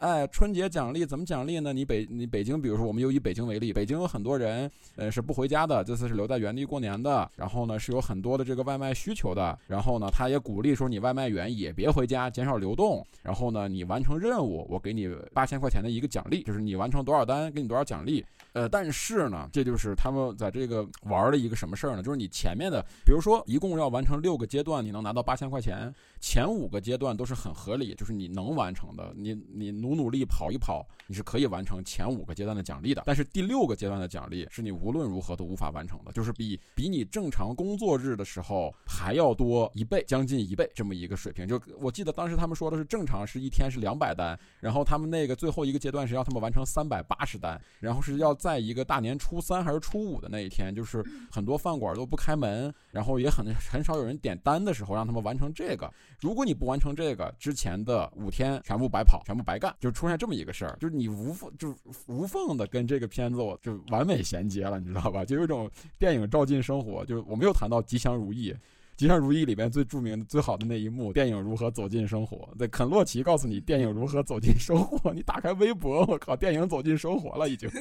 哎，春节奖励怎么奖励呢？你北你北京，比如说我们又以北京为例，北京有很多人，呃，是不回家的，这次是留在原地过年的。然后呢，是有很多的这个外卖需求的。然后呢，他也鼓励说你外卖员也别回家，减少流动。然后呢，你完成任务，我给你八千块钱的一个奖励，就是你完成多少单，给你多少奖励。呃，但是呢，这就是他们在这个玩的一个什么事儿呢？就是你前面的，比如说一共要完成六个阶段，你能拿到八千块钱，前五个阶段都是很合理，就是你能完成的，你你努。努努力跑一跑，你是可以完成前五个阶段的奖励的。但是第六个阶段的奖励是你无论如何都无法完成的，就是比比你正常工作日的时候还要多一倍，将近一倍这么一个水平。就我记得当时他们说的是正常是一天是两百单，然后他们那个最后一个阶段是要他们完成三百八十单，然后是要在一个大年初三还是初五的那一天，就是很多饭馆都不开门，然后也很很少有人点单的时候，让他们完成这个。如果你不完成这个，之前的五天全部白跑，全部白干，就出现这么一个事儿，就是你无缝就无缝的跟这个片子我就完美衔接了，你知道吧？就有一种电影照进生活。就是我们又谈到《吉祥如意》，《吉祥如意》里边最著名的、最好的那一幕，电影如何走进生活？对，肯洛奇告诉你电影如何走进生活。你打开微博，我靠，电影走进生活了，已经。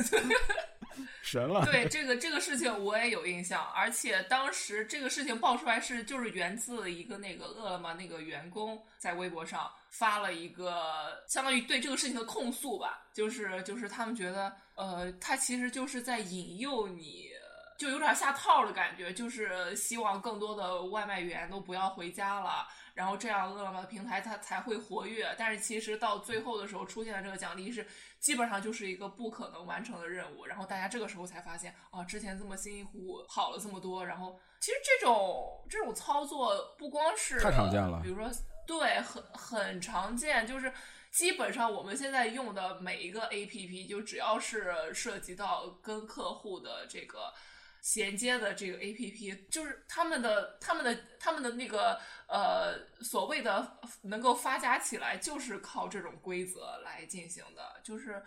神了！对这个这个事情我也有印象，而且当时这个事情爆出来是就是源自一个那个饿了么那个员工在微博上发了一个相当于对这个事情的控诉吧，就是就是他们觉得呃他其实就是在引诱你，就有点下套的感觉，就是希望更多的外卖员都不要回家了。然后这样，饿了么平台它才会活跃。但是其实到最后的时候，出现的这个奖励是基本上就是一个不可能完成的任务。然后大家这个时候才发现，啊，之前这么辛辛苦苦跑了这么多，然后其实这种这种操作不光是太常见了，比如说对，很很常见，就是基本上我们现在用的每一个 APP，就只要是涉及到跟客户的这个。衔接的这个 A P P 就是他们的、他们的、他们的那个呃所谓的能够发家起来，就是靠这种规则来进行的，就是。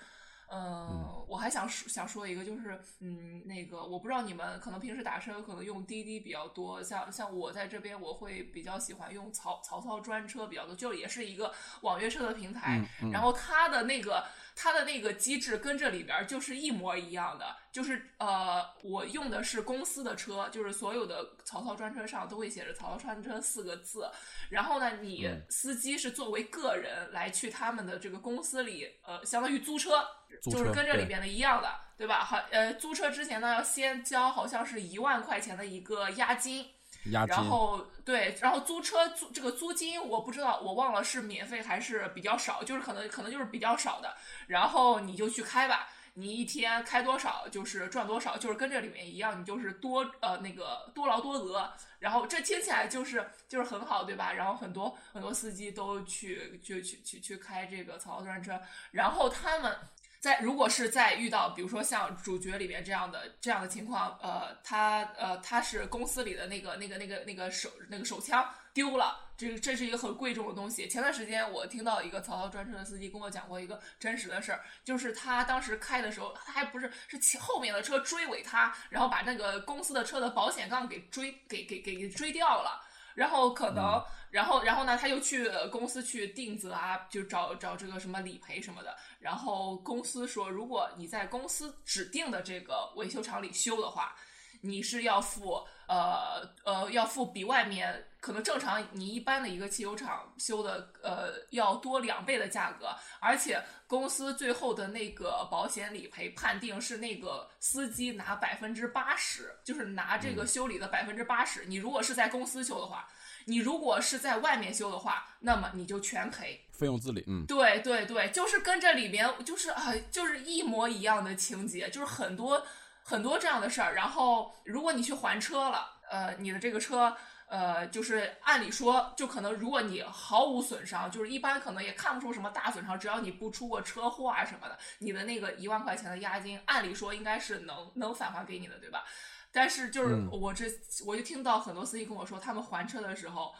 嗯，我还想说想说一个，就是嗯，那个我不知道你们可能平时打车有可能用滴滴比较多，像像我在这边我会比较喜欢用曹曹操专车比较多，就也是一个网约车的平台，然后它的那个它的那个机制跟这里边就是一模一样的，就是呃，我用的是公司的车，就是所有的曹操专车上都会写着曹操专车四个字，然后呢，你司机是作为个人来去他们的这个公司里，呃，相当于租车。就是跟这里边的一样的，对吧？好，呃，租车之前呢，要先交好像是一万块钱的一个押金，押金。然后对，然后租车租这个租金我不知道，我忘了是免费还是比较少，就是可能可能就是比较少的。然后你就去开吧，你一天开多少就是赚多少，就是跟这里面一样，你就是多呃那个多劳多得。然后这听起来就是就是很好，对吧？然后很多很多司机都去去去去去开这个曹操专车，然后他们。在如果是在遇到比如说像主角里面这样的这样的情况，呃，他呃他是公司里的那个那个那个那个手那个手枪丢了，这这是一个很贵重的东西。前段时间我听到一个曹操专车的司机跟我讲过一个真实的事儿，就是他当时开的时候，他还不是是后面的车追尾他，然后把那个公司的车的保险杠给追给给给给追掉了。然后可能，然后然后呢，他又去公司去定责啊，就找找这个什么理赔什么的。然后公司说，如果你在公司指定的这个维修厂里修的话，你是要付呃呃要付比外面可能正常你一般的一个汽修厂修的呃要多两倍的价格，而且公司最后的那个保险理赔判定是那个司机拿百分之八十，就是拿这个修理的百分之八十。你如果是在公司修的话，你如果是在外面修的话，那么你就全赔，费用自理。嗯，对对对，就是跟这里面就是啊，就是一模一样的情节，就是很多。很多这样的事儿，然后如果你去还车了，呃，你的这个车，呃，就是按理说，就可能如果你毫无损伤，就是一般可能也看不出什么大损伤，只要你不出过车祸啊什么的，你的那个一万块钱的押金，按理说应该是能能返还给你的，对吧？但是就是我这我就听到很多司机跟我说，他们还车的时候，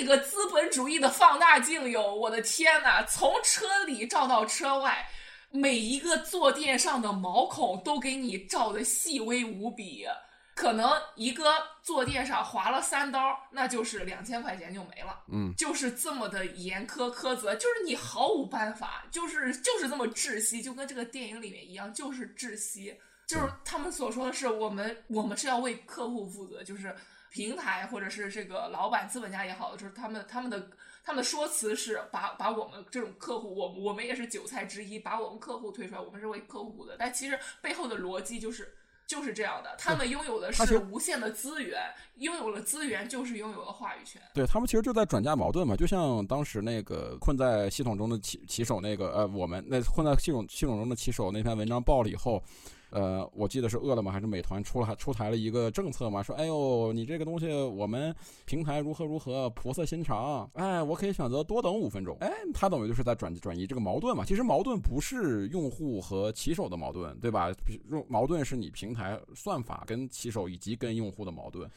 那个资本主义的放大镜哟，我的天呐，从车里照到车外。每一个坐垫上的毛孔都给你照的细微无比，可能一个坐垫上划了三刀，那就是两千块钱就没了。嗯，就是这么的严苛苛责，就是你毫无办法，就是就是这么窒息，就跟这个电影里面一样，就是窒息。就是他们所说的是，我们我们是要为客户负责，就是平台或者是这个老板资本家也好，就是他们他们的。他们的说辞是把把我们这种客户，我我们也是韭菜之一，把我们客户推出来，我们是为客户的。但其实背后的逻辑就是就是这样的，他们拥有的是无限的资源，拥有了资源就是拥有了话语权。对他们其实就在转嫁矛盾嘛，就像当时那个困在系统中的棋棋手那个呃，我们那困在系统系统中的棋手那篇文章爆了以后。呃，我记得是饿了么还是美团出了出台了一个政策嘛，说哎呦，你这个东西我们平台如何如何，菩萨心肠，哎，我可以选择多等五分钟，哎，他等于就是在转转移这个矛盾嘛。其实矛盾不是用户和骑手的矛盾，对吧？用矛盾是你平台算法跟骑手以及跟用户的矛盾。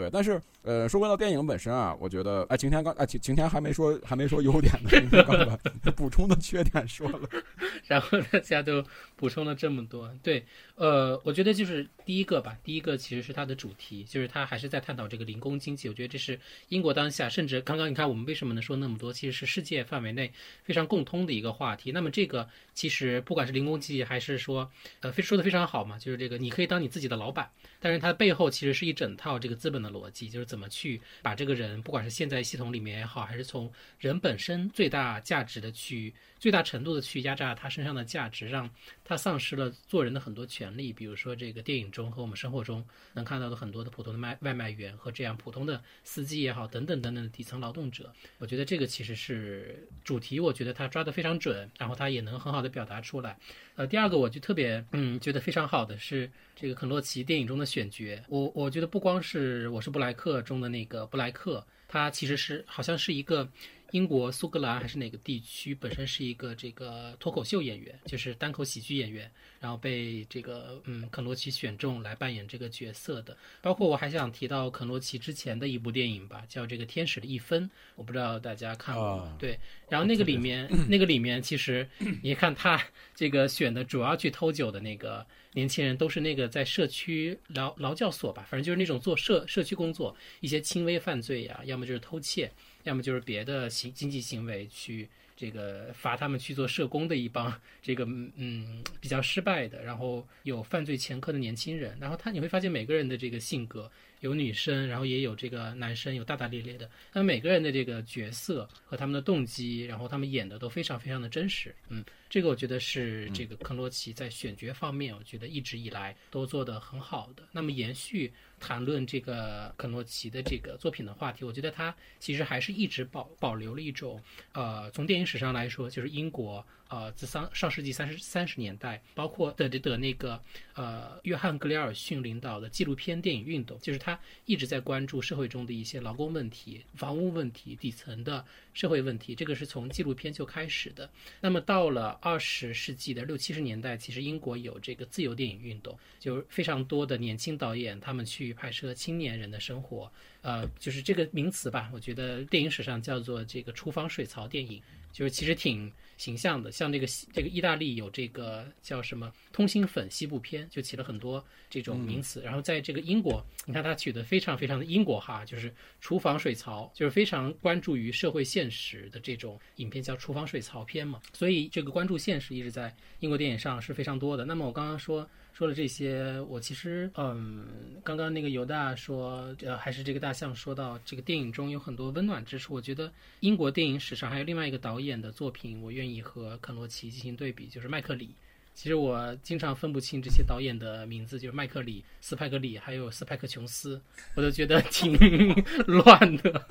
对，但是呃，说回到电影本身啊，我觉得哎，晴天刚哎晴晴天还没说还没说优点呢，刚把补充的缺点说了，然后大家都补充了这么多。对，呃，我觉得就是第一个吧，第一个其实是它的主题，就是它还是在探讨这个零工经济。我觉得这是英国当下，甚至刚刚你看我们为什么能说那么多，其实是世界范围内非常共通的一个话题。那么这个其实不管是零工经济，还是说呃非说的非常好嘛，就是这个你可以当你自己的老板，但是它背后其实是一整套这个资本。的逻辑就是怎么去把这个人，不管是现在系统里面也好，还是从人本身最大价值的去最大程度的去压榨他身上的价值，让他丧失了做人的很多权利。比如说这个电影中和我们生活中能看到的很多的普通的卖外卖员和这样普通的司机也好，等等等等的底层劳动者，我觉得这个其实是主题，我觉得他抓得非常准，然后他也能很好的表达出来。呃，第二个我就特别嗯觉得非常好的是这个肯洛奇电影中的选角，我我觉得不光是我是布莱克中的那个布莱克，他其实是好像是一个。英国苏格兰还是哪个地区本身是一个这个脱口秀演员，就是单口喜剧演员，然后被这个嗯肯罗奇选中来扮演这个角色的。包括我还想提到肯罗奇之前的一部电影吧，叫这个《天使的一分》，我不知道大家看过吗？对，然后那个里面 那个里面其实你看他这个选的主要去偷酒的那个年轻人，都是那个在社区劳劳教所吧，反正就是那种做社社区工作，一些轻微犯罪呀，要么就是偷窃。要么就是别的行经济行为去这个罚他们去做社工的一帮这个嗯比较失败的，然后有犯罪前科的年轻人，然后他你会发现每个人的这个性格有女生，然后也有这个男生，有大大咧咧的，那每个人的这个角色和他们的动机，然后他们演的都非常非常的真实，嗯，这个我觉得是这个肯洛奇在选角方面，我觉得一直以来都做得很好的。那么延续。谈论这个肯诺奇的这个作品的话题，我觉得他其实还是一直保保留了一种，呃，从电影史上来说，就是英国。呃，自上上世纪三十三十年代，包括的的的那个呃，约翰格里尔逊领导的纪录片电影运动，就是他一直在关注社会中的一些劳工问题、房屋问题、底层的社会问题。这个是从纪录片就开始的。那么到了二十世纪的六七十年代，其实英国有这个自由电影运动，就非常多的年轻导演他们去拍摄青年人的生活。呃，就是这个名词吧，我觉得电影史上叫做这个厨房水槽电影，就是其实挺。形象的，像这个这个意大利有这个叫什么通心粉西部片，就起了很多这种名词。然后在这个英国，你看它取得非常非常的英国哈，就是厨房水槽，就是非常关注于社会现实的这种影片，叫厨房水槽片嘛。所以这个关注现实一直在英国电影上是非常多的。那么我刚刚说。说了这些，我其实，嗯，刚刚那个犹大说，呃，还是这个大象说到这个电影中有很多温暖之处。我觉得英国电影史上还有另外一个导演的作品，我愿意和肯罗奇进行对比，就是麦克里。其实我经常分不清这些导演的名字，就是麦克里、斯派克里还有斯派克琼斯，我都觉得 挺 乱的。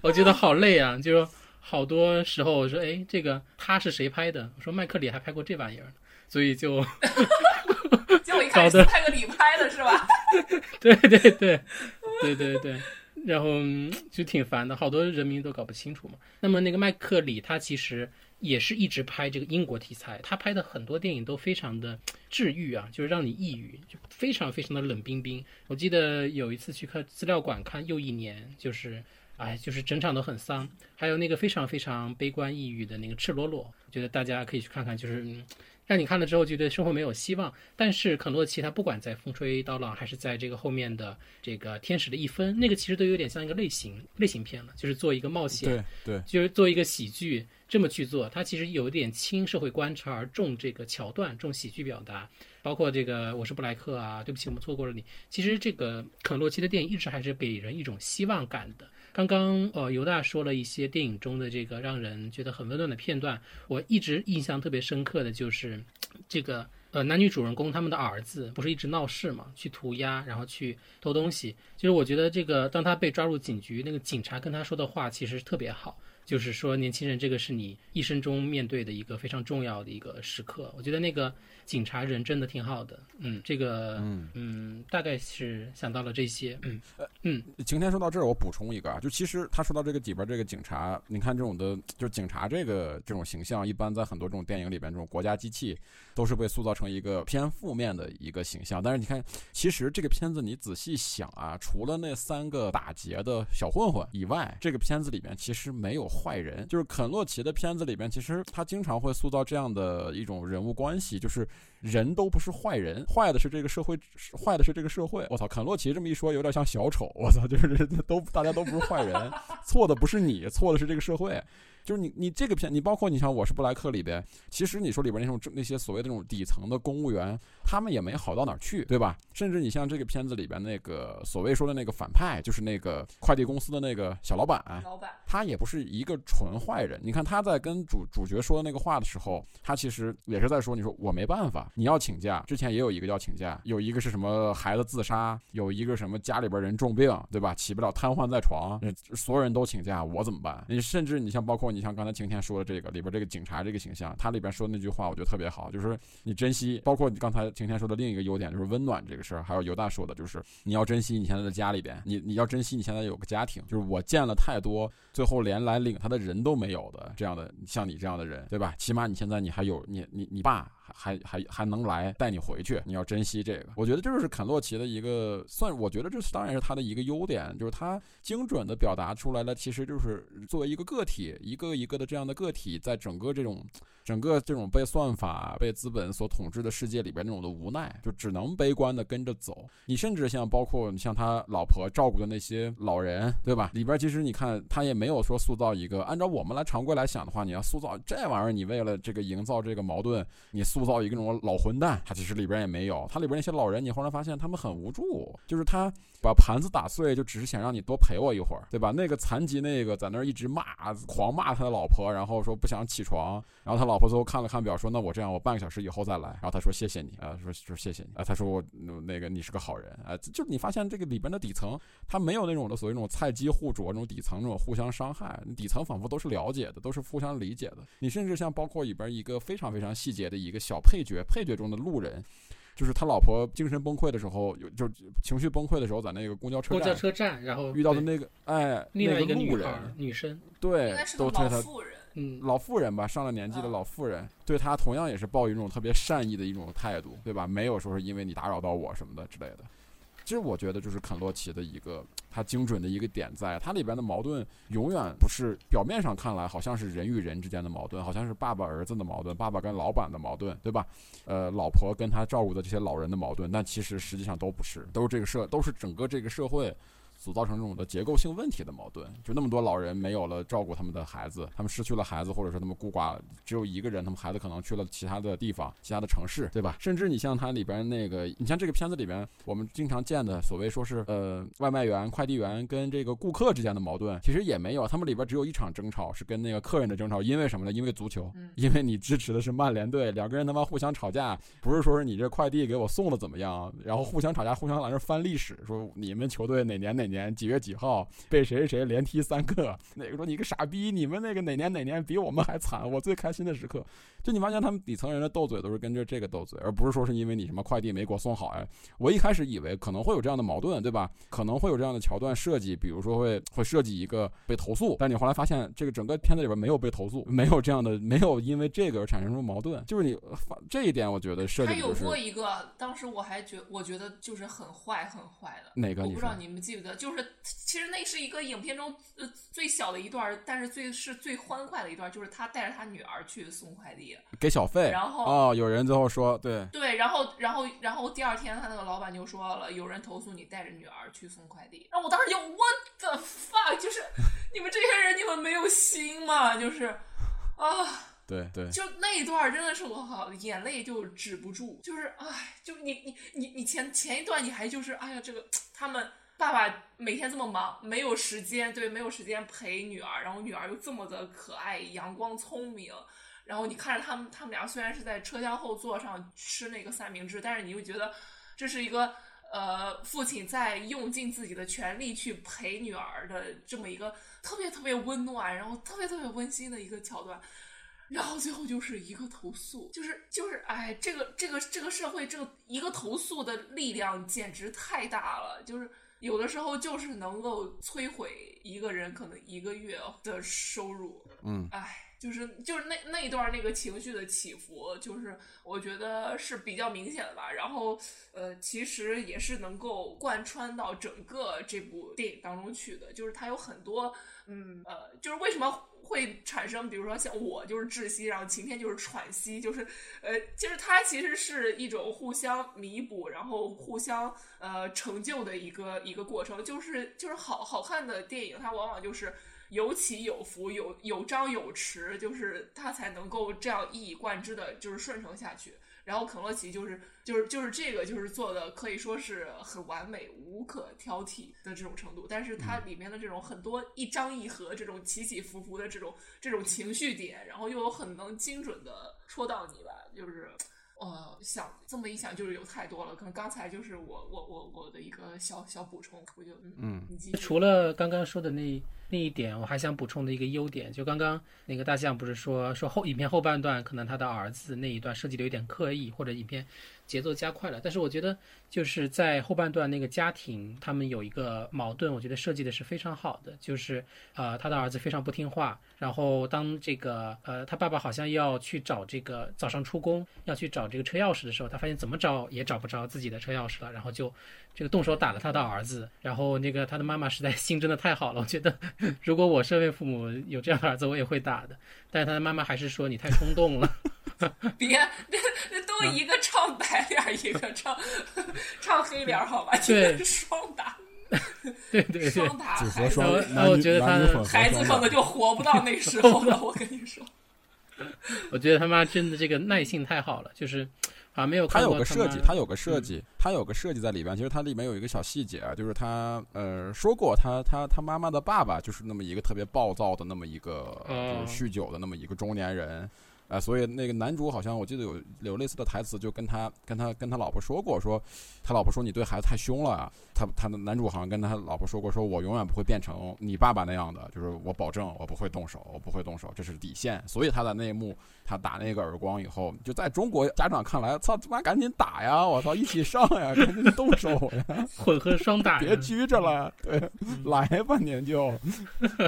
我觉得好累啊，就是好多时候我说，哎，这个他是谁拍的？我说麦克里还拍过这玩意儿，所以就。拍个李拍的是吧？对 对对，对对对，然后就挺烦的，好多人名都搞不清楚嘛。那么那个麦克里，他其实也是一直拍这个英国题材，他拍的很多电影都非常的治愈啊，就是让你抑郁，就非常非常的冷冰冰。我记得有一次去看资料馆看《又一年》，就是哎，就是整场都很丧。还有那个非常非常悲观抑郁的那个《赤裸裸》，我觉得大家可以去看看，就是。让你看了之后觉得生活没有希望，但是肯洛奇他不管在风吹刀浪，还是在这个后面的这个天使的一分，那个其实都有点像一个类型类型片了，就是做一个冒险，对对，就是做一个喜剧这么去做，他其实有点轻社会观察而重这个桥段，重喜剧表达，包括这个我是布莱克啊，对不起我们错过了你，其实这个肯洛奇的电影一直还是给人一种希望感的。刚刚呃，尤大说了一些电影中的这个让人觉得很温暖的片段，我一直印象特别深刻的就是 这个。呃男女主人公他们的儿子不是一直闹事嘛，去涂鸦，然后去偷东西。就是我觉得这个当他被抓入警局，那个警察跟他说的话其实特别好。就是说，年轻人，这个是你一生中面对的一个非常重要的一个时刻。我觉得那个警察人真的挺好的，嗯，这个，嗯嗯，大概是想到了这些，嗯嗯。晴天说到这儿，我补充一个啊，就其实他说到这个里边这个警察，你看这种的，就是警察这个这种形象，一般在很多这种电影里边，这种国家机器都是被塑造成一个偏负面的一个形象。但是你看，其实这个片子你仔细想啊，除了那三个打劫的小混混以外，这个片子里面其实没有。坏人就是肯洛奇的片子里边，其实他经常会塑造这样的一种人物关系，就是人都不是坏人，坏的是这个社会，坏的是这个社会。我操，肯洛奇这么一说，有点像小丑。我操，就是 都大家都不是坏人，错的不是你，错的是这个社会。就是你，你这个片，你包括你像《我是布莱克》里边，其实你说里边那种那些所谓的那种底层的公务员，他们也没好到哪儿去，对吧？甚至你像这个片子里边那个所谓说的那个反派，就是那个快递公司的那个小老板，老板，他也不是一个纯坏人。你看他在跟主主角说的那个话的时候，他其实也是在说，你说我没办法，你要请假。之前也有一个要请假，有一个是什么孩子自杀，有一个什么家里边人重病，对吧？起不了，瘫痪在床，所有人都请假，我怎么办？你甚至你像包括你。你像刚才晴天说的这个里边这个警察这个形象，他里边说那句话，我觉得特别好，就是你珍惜，包括你刚才晴天说的另一个优点，就是温暖这个事儿，还有犹大说的，就是你要珍惜你现在的家里边，你你要珍惜你现在有个家庭，就是我见了太多最后连来领他的人都没有的这样的，像你这样的人，对吧？起码你现在你还有你你你爸。还还还能来带你回去，你要珍惜这个。我觉得这就是肯洛奇的一个算，我觉得这当然是他的一个优点，就是他精准的表达出来了，其实就是作为一个个体，一个一个的这样的个体，在整个这种整个这种被算法、被资本所统治的世界里边那种的无奈，就只能悲观的跟着走。你甚至像包括像他老婆照顾的那些老人，对吧？里边其实你看他也没有说塑造一个，按照我们来常规来想的话，你要塑造这玩意儿，你为了这个营造这个矛盾，你塑。塑造一个那种老混蛋，他其实里边也没有。他里边那些老人，你后来发现他们很无助，就是他把盘子打碎，就只是想让你多陪我一会儿，对吧？那个残疾那个在那儿一直骂，狂骂他的老婆，然后说不想起床。然后他老婆最后看了看表，说那我这样，我半个小时以后再来。然后他说谢谢你啊，说说谢谢你啊。他说我那个你是个好人啊。就是你发现这个里边的底层，他没有那种的所谓那种菜鸡互啄，那种底层那种互相伤害，底层仿佛都是了解的，都是互相理解的。你甚至像包括里边一个非常非常细节的一个小配角，配角中的路人，就是他老婆精神崩溃的时候，有就是情绪崩溃的时候，在那个公交车公交车站，然后遇到的那个哎，另外一个路人女生，对，都对他，嗯，老妇人吧，上了年纪的老妇人，对他同样也是抱一种特别善意的一种态度，对吧？没有说是因为你打扰到我什么的之类的。其实我觉得就是肯洛奇的一个他精准的一个点，在它里边的矛盾永远不是表面上看来好像是人与人之间的矛盾，好像是爸爸儿子的矛盾，爸爸跟老板的矛盾，对吧？呃，老婆跟他照顾的这些老人的矛盾，但其实实际上都不是，都是这个社，都是整个这个社会。所造成这种的结构性问题的矛盾，就那么多老人没有了照顾他们的孩子，他们失去了孩子，或者说他们孤寡，只有一个人，他们孩子可能去了其他的地方、其他的城市，对吧？甚至你像它里边那个，你像这个片子里边，我们经常见的所谓说是呃外卖员、快递员跟这个顾客之间的矛盾，其实也没有，他们里边只有一场争吵是跟那个客人的争吵，因为什么呢？因为足球，因为你支持的是曼联队，两个人他妈互相吵架，不是说是你这快递给我送的怎么样，然后互相吵架，互相在那翻历史，说你们球队哪年哪年几月几号。哦，被谁谁谁连踢三个？哪个说你个傻逼？你们那个哪年哪年比我们还惨？我最开心的时刻，就你发现他们底层人的斗嘴都是跟着这个斗嘴，而不是说是因为你什么快递没给我送好呀。我一开始以为可能会有这样的矛盾，对吧？可能会有这样的桥段设计，比如说会会设计一个被投诉，但你后来发现这个整个片子里边没有被投诉，没有这样的，没有因为这个而产生什么矛盾。就是你这一点，我觉得设计就是。有过一个，当时我还觉我觉得就是很坏很坏的哪个？我不知道你们记不记得，就是其实那是一个影片中呃最小的一段，但是最是最欢快的一段，就是他带着他女儿去送快递，给小费。然后哦，有人最后说对对，然后然后然后第二天他那个老板就说了，有人投诉你带着女儿去送快递。然后我当时就 What the fuck，就是你们这些人，你们没有心吗？就是啊，对对，就那一段真的是我好，眼泪就止不住，就是哎，就你你你你前前一段你还就是哎呀，这个他们。爸爸每天这么忙，没有时间，对，没有时间陪女儿，然后女儿又这么的可爱、阳光、聪明，然后你看着他们，他们俩虽然是在车厢后座上吃那个三明治，但是你又觉得这是一个呃父亲在用尽自己的全力去陪女儿的这么一个特别特别温暖，然后特别特别温馨的一个桥段。然后最后就是一个投诉，就是就是哎，这个这个这个社会这个一个投诉的力量简直太大了，就是有的时候就是能够摧毁一个人可能一个月的收入。嗯，哎。就是就是那那一段那个情绪的起伏，就是我觉得是比较明显的吧。然后呃，其实也是能够贯穿到整个这部电影当中去的。就是它有很多嗯呃，就是为什么会产生，比如说像我就是窒息，然后晴天就是喘息，就是呃，就是它其实是一种互相弥补，然后互相呃成就的一个一个过程。就是就是好好看的电影，它往往就是。有起有伏，有有张有弛，就是他才能够这样一以贯之的，就是顺承下去。然后肯洛奇就是就是就是这个就是做的可以说是很完美、无可挑剔的这种程度。但是它里面的这种很多一张一合，这种起起伏伏的这种这种情绪点，然后又有很能精准的戳到你吧，就是。呃，想这么一想，就是有太多了。可能刚才就是我我我我的一个小小补充，我就嗯，除了刚刚说的那那一点，我还想补充的一个优点，就刚刚那个大象不是说说后影片后半段，可能他的儿子那一段设计的有点刻意，或者影片。节奏加快了，但是我觉得就是在后半段那个家庭，他们有一个矛盾，我觉得设计的是非常好的，就是呃他的儿子非常不听话，然后当这个呃他爸爸好像要去找这个早上出工要去找这个车钥匙的时候，他发现怎么找也找不着自己的车钥匙了，然后就这个动手打了他的儿子，然后那个他的妈妈实在 心真的太好了，我觉得如果我身为父母有这样的儿子，我也会打的，但是他的妈妈还是说你太冲动了。别，那那都一个唱白脸，一个唱唱黑脸，好吧？对，双打，对对对，双打，然后我觉得他孩子可能就活不到那时候了。我跟你说，我觉得他妈真的这个耐性太好了，就是啊，没有他有个设计，他有个设计，他有个设计在里边。其实他里面有一个小细节啊，就是他呃说过，他他他妈妈的爸爸就是那么一个特别暴躁的那么一个，就是酗酒的那么一个中年人。啊，所以那个男主好像我记得有有类似的台词，就跟他跟他跟他老婆说过，说他老婆说你对孩子太凶了啊。他他的男主好像跟他老婆说过，说我永远不会变成你爸爸那样的，就是我保证我不会动手，我不会动手，这是底线。所以他在那一幕他打那个耳光以后，就在中国家长看来，操他妈赶紧打呀！我操，一起上呀，赶紧动手呀，混合双打，别拘着了，对，来吧您就。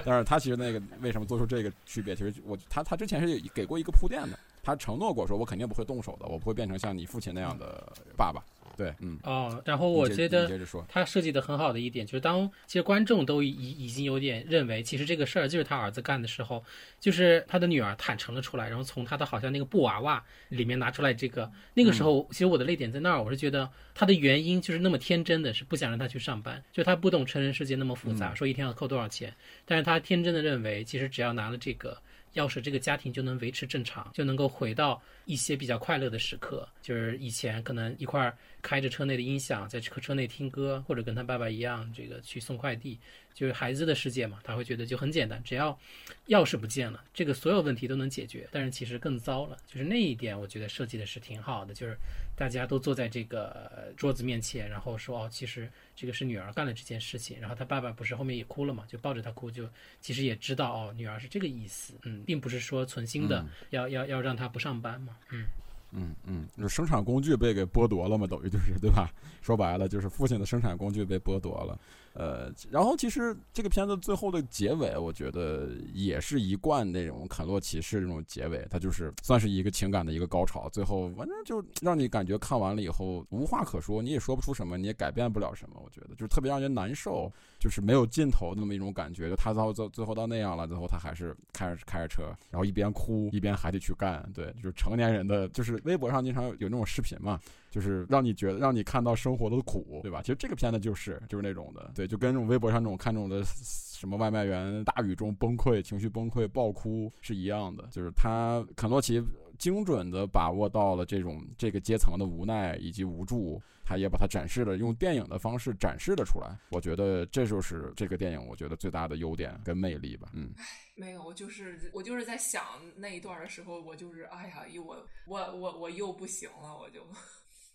但是他其实那个为什么做出这个区别？其实我他他之前是给过一个铺垫的，他承诺过说，我肯定不会动手的，我不会变成像你父亲那样的爸爸。对，嗯，哦，然后我觉得他设计的很好的一点就是，当其实观众都已已经有点认为，其实这个事儿就是他儿子干的时候，就是他的女儿坦诚了出来，然后从他的好像那个布娃娃里面拿出来这个，那个时候，其实我的泪点在那儿，我是觉得他的原因就是那么天真的是不想让他去上班，就他不懂成人世界那么复杂，说一天要扣多少钱，但是他天真的认为，其实只要拿了这个。钥匙，这个家庭就能维持正常，就能够回到一些比较快乐的时刻。就是以前可能一块儿开着车内的音响，在车车内听歌，或者跟他爸爸一样，这个去送快递。就是孩子的世界嘛，他会觉得就很简单，只要钥匙不见了，这个所有问题都能解决。但是其实更糟了，就是那一点，我觉得设计的是挺好的，就是大家都坐在这个桌子面前，然后说哦，其实这个是女儿干了这件事情，然后他爸爸不是后面也哭了嘛，就抱着他哭，就其实也知道哦，女儿是这个意思，嗯，并不是说存心的要要要让他不上班嘛，嗯。嗯嗯，就生产工具被给剥夺了嘛，等于就是对吧？说白了就是父亲的生产工具被剥夺了。呃，然后其实这个片子最后的结尾，我觉得也是一贯那种肯洛骑士这种结尾，它就是算是一个情感的一个高潮。最后反正就让你感觉看完了以后无话可说，你也说不出什么，你也改变不了什么。我觉得就是特别让人难受，就是没有尽头那么一种感觉。就他到最最后到那样了，最后他还是开着开着车，然后一边哭一边还得去干。对，就是成年人的，就是微博上经常有那种视频嘛。就是让你觉得，让你看到生活的苦，对吧？其实这个片子就是就是那种的，对，就跟那种微博上那种看这种的什么外卖员大雨中崩溃、情绪崩溃、爆哭是一样的。就是他肯洛奇精准的把握到了这种这个阶层的无奈以及无助，他也把它展示了，用电影的方式展示了出来。我觉得这就是这个电影我觉得最大的优点跟魅力吧。嗯，没有，我就是我就是在想那一段的时候，我就是哎呀，又我我我我又不行了，我就。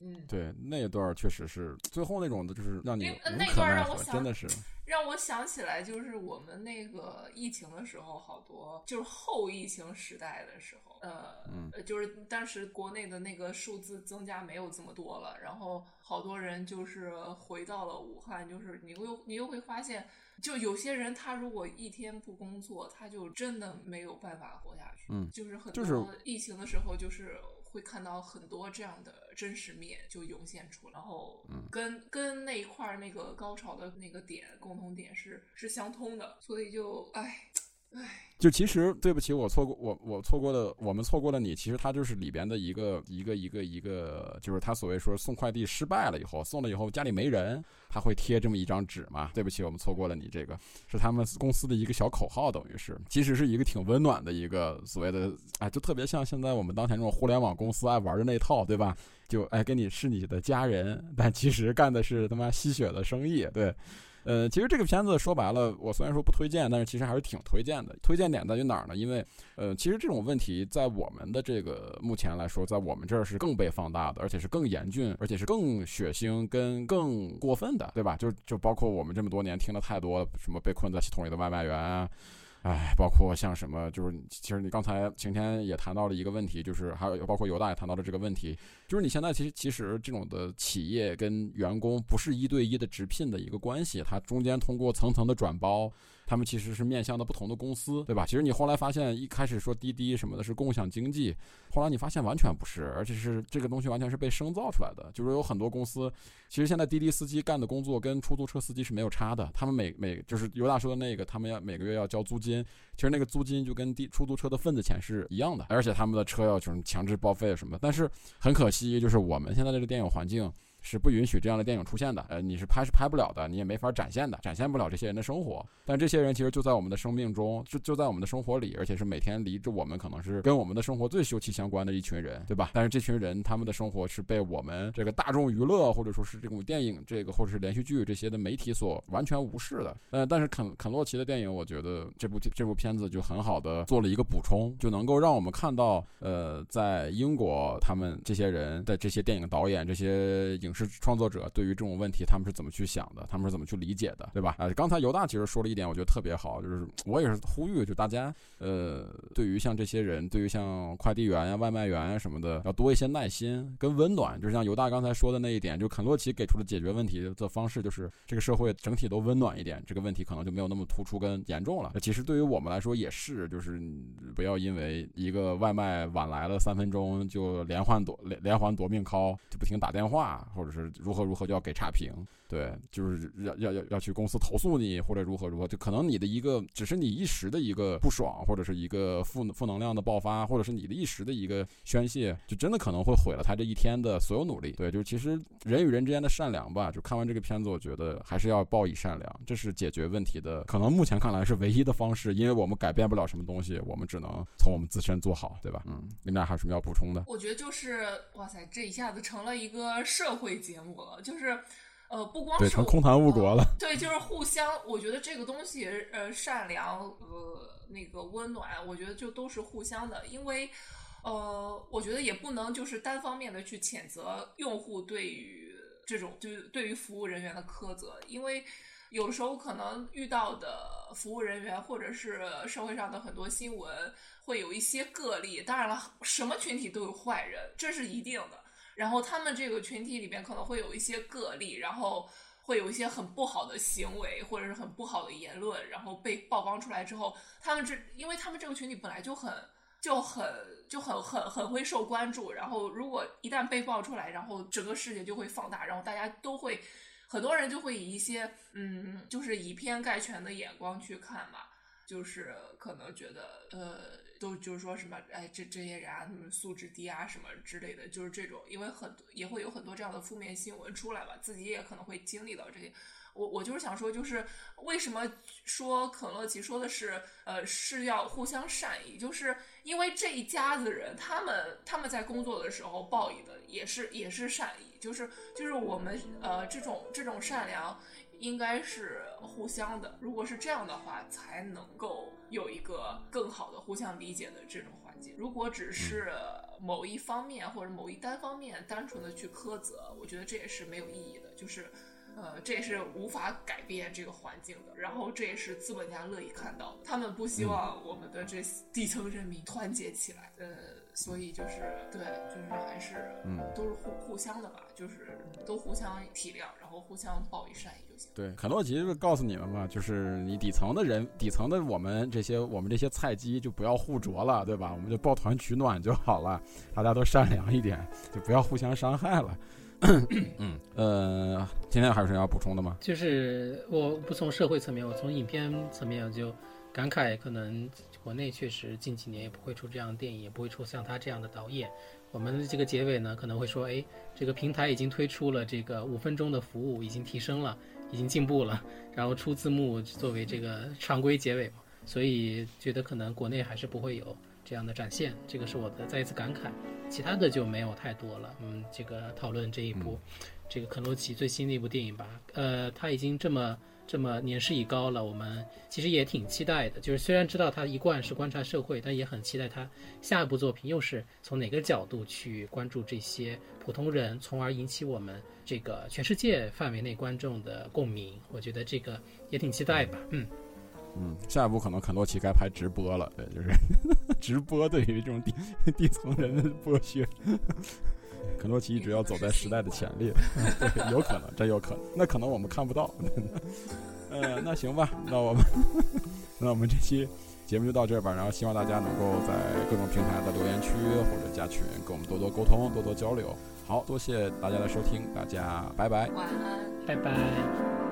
嗯，对，那一段确实是最后那种的，就是让你那段让我真的是让我想起来，就是我们那个疫情的时候，好多就是后疫情时代的时候，呃，就是当时国内的那个数字增加没有这么多了，然后好多人就是回到了武汉，就是你又你又会发现，就有些人他如果一天不工作，他就真的没有办法活下去。嗯，就是很多疫情的时候，就是。会看到很多这样的真实面就涌现出，然后跟跟那一块那个高潮的那个点共同点是是相通的，所以就唉。就其实对不起，我错过我我错过了，我们错过了你。其实它就是里边的一个一个一个一个，就是他所谓说送快递失败了以后，送了以后家里没人，他会贴这么一张纸嘛？对不起，我们错过了你。这个是他们公司的一个小口号，等于是其实是一个挺温暖的一个所谓的，哎，就特别像现在我们当前这种互联网公司爱玩的那套，对吧？就哎，跟你是你的家人，但其实干的是他妈吸血的生意，对。呃，其实这个片子说白了，我虽然说不推荐，但是其实还是挺推荐的。推荐点在于哪儿呢？因为，呃，其实这种问题在我们的这个目前来说，在我们这儿是更被放大的，而且是更严峻，而且是更血腥跟更过分的，对吧？就就包括我们这么多年听了太多什么被困在系统里的外卖员啊。哎，包括像什么，就是其实你刚才晴天也谈到了一个问题，就是还有包括犹大也谈到了这个问题，就是你现在其实其实这种的企业跟员工不是一对一的直聘的一个关系，它中间通过层层的转包。他们其实是面向的不同的公司，对吧？其实你后来发现，一开始说滴滴什么的是共享经济，后来你发现完全不是，而且是这个东西完全是被生造出来的。就是有很多公司，其实现在滴滴司机干的工作跟出租车司机是没有差的。他们每每就是尤大说的那个，他们要每个月要交租金，其实那个租金就跟滴出租车的份子钱是一样的，而且他们的车要就是强制报废什么。但是很可惜，就是我们现在这个电影环境。是不允许这样的电影出现的，呃，你是拍是拍不了的，你也没法展现的，展现不了这些人的生活。但这些人其实就在我们的生命中，就就在我们的生活里，而且是每天离着我们可能是跟我们的生活最休戚相关的一群人，对吧？但是这群人他们的生活是被我们这个大众娱乐或者说是这种电影这个或者是连续剧这些的媒体所完全无视的。呃，但是肯肯洛奇的电影，我觉得这部这部片子就很好的做了一个补充，就能够让我们看到，呃，在英国他们这些人的这些电影导演、这些影视创作者。对于这种问题，他们是怎么去想的？他们是怎么去理解的？对吧？啊，刚才犹大其实说了一点，我觉得特别好，就是我也是呼吁，就大家，呃，对于像这些人，对于像快递员呀、外卖员啊什么的，要多一些耐心跟温暖。就像犹大刚才说的那一点，就肯洛奇给出的解决问题的方式，就是这个社会整体都温暖一点，这个问题可能就没有那么突出跟严重了。其实对于我们来说也是，就是不要因为一个外卖晚来了三分钟，就连环夺连连环夺命 call，就不停打电话，或者就是如何如何。就要给差评，对，就是要要要要去公司投诉你，或者如何如何，就可能你的一个只是你一时的一个不爽，或者是一个负负能量的爆发，或者是你的一时的一个宣泄，就真的可能会毁了他这一天的所有努力。对，就其实人与人之间的善良吧，就看完这个片子，我觉得还是要报以善良，这是解决问题的，可能目前看来是唯一的方式，因为我们改变不了什么东西，我们只能从我们自身做好，对吧？嗯，你们俩还有什么要补充的？我觉得就是，哇塞，这一下子成了一个社会节目了，就。就是，呃，不光是成空谈误国了，对，就是互相，我觉得这个东西，呃，善良，呃，那个温暖，我觉得就都是互相的，因为，呃，我觉得也不能就是单方面的去谴责用户对于这种就是对于服务人员的苛责，因为有时候可能遇到的服务人员或者是社会上的很多新闻会有一些个例，当然了，什么群体都有坏人，这是一定的。然后他们这个群体里边可能会有一些个例，然后会有一些很不好的行为或者是很不好的言论，然后被曝光出来之后，他们这因为他们这个群体本来就很就很就很很很会受关注，然后如果一旦被爆出来，然后整个世界就会放大，然后大家都会很多人就会以一些嗯就是以偏概全的眼光去看嘛，就是可能觉得呃。都就是说什么，哎，这这些人啊，他们素质低啊，什么之类的，就是这种，因为很多也会有很多这样的负面新闻出来吧，自己也可能会经历到这些。我我就是想说，就是为什么说可乐奇说的是，呃，是要互相善意，就是因为这一家子人，他们他们在工作的时候报以的也是也是善意，就是就是我们呃这种这种善良应该是互相的，如果是这样的话，才能够有一个更好的互相理解的这种环境。如果只是某一方面或者某一单方面单纯的去苛责，我觉得这也是没有意义的，就是。呃，这也是无法改变这个环境的，然后这也是资本家乐意看到的，他们不希望我们的这底层人民团结起来，呃，所以就是对，就是还是，嗯，都是互互相的吧，就是都互相体谅，然后互相报以善意就行。对，肯洛奇就告诉你们嘛，就是你底层的人，底层的我们这些我们这些菜鸡就不要互啄了，对吧？我们就抱团取暖就好了，大家都善良一点，就不要互相伤害了。嗯 呃，今天还有什么要补充的吗？就是我不从社会层面，我从影片层面，我就感慨，可能国内确实近几年也不会出这样的电影，也不会出像他这样的导演。我们的这个结尾呢，可能会说，哎，这个平台已经推出了这个五分钟的服务，已经提升了，已经进步了，然后出字幕作为这个常规结尾嘛，所以觉得可能国内还是不会有。这样的展现，这个是我的再一次感慨，其他的就没有太多了。嗯，这个讨论这一部，这个肯洛奇最新的一部电影吧，呃，他已经这么这么年事已高了，我们其实也挺期待的。就是虽然知道他一贯是观察社会，但也很期待他下一部作品又是从哪个角度去关注这些普通人，从而引起我们这个全世界范围内观众的共鸣。我觉得这个也挺期待吧。嗯。嗯，下一步可能肯洛奇该拍直播了，对，就是直播对于这种底底 层人的剥削，肯诺奇一直要走在时代的前列，对，有可能，真有可能，那可能我们看不到，呃，那行吧，那我们 那我们这期节目就到这儿吧，然后希望大家能够在各种平台的留言区或者加群，跟我们多多沟通，多多交流。好多谢大家的收听，大家拜拜，晚安，拜拜。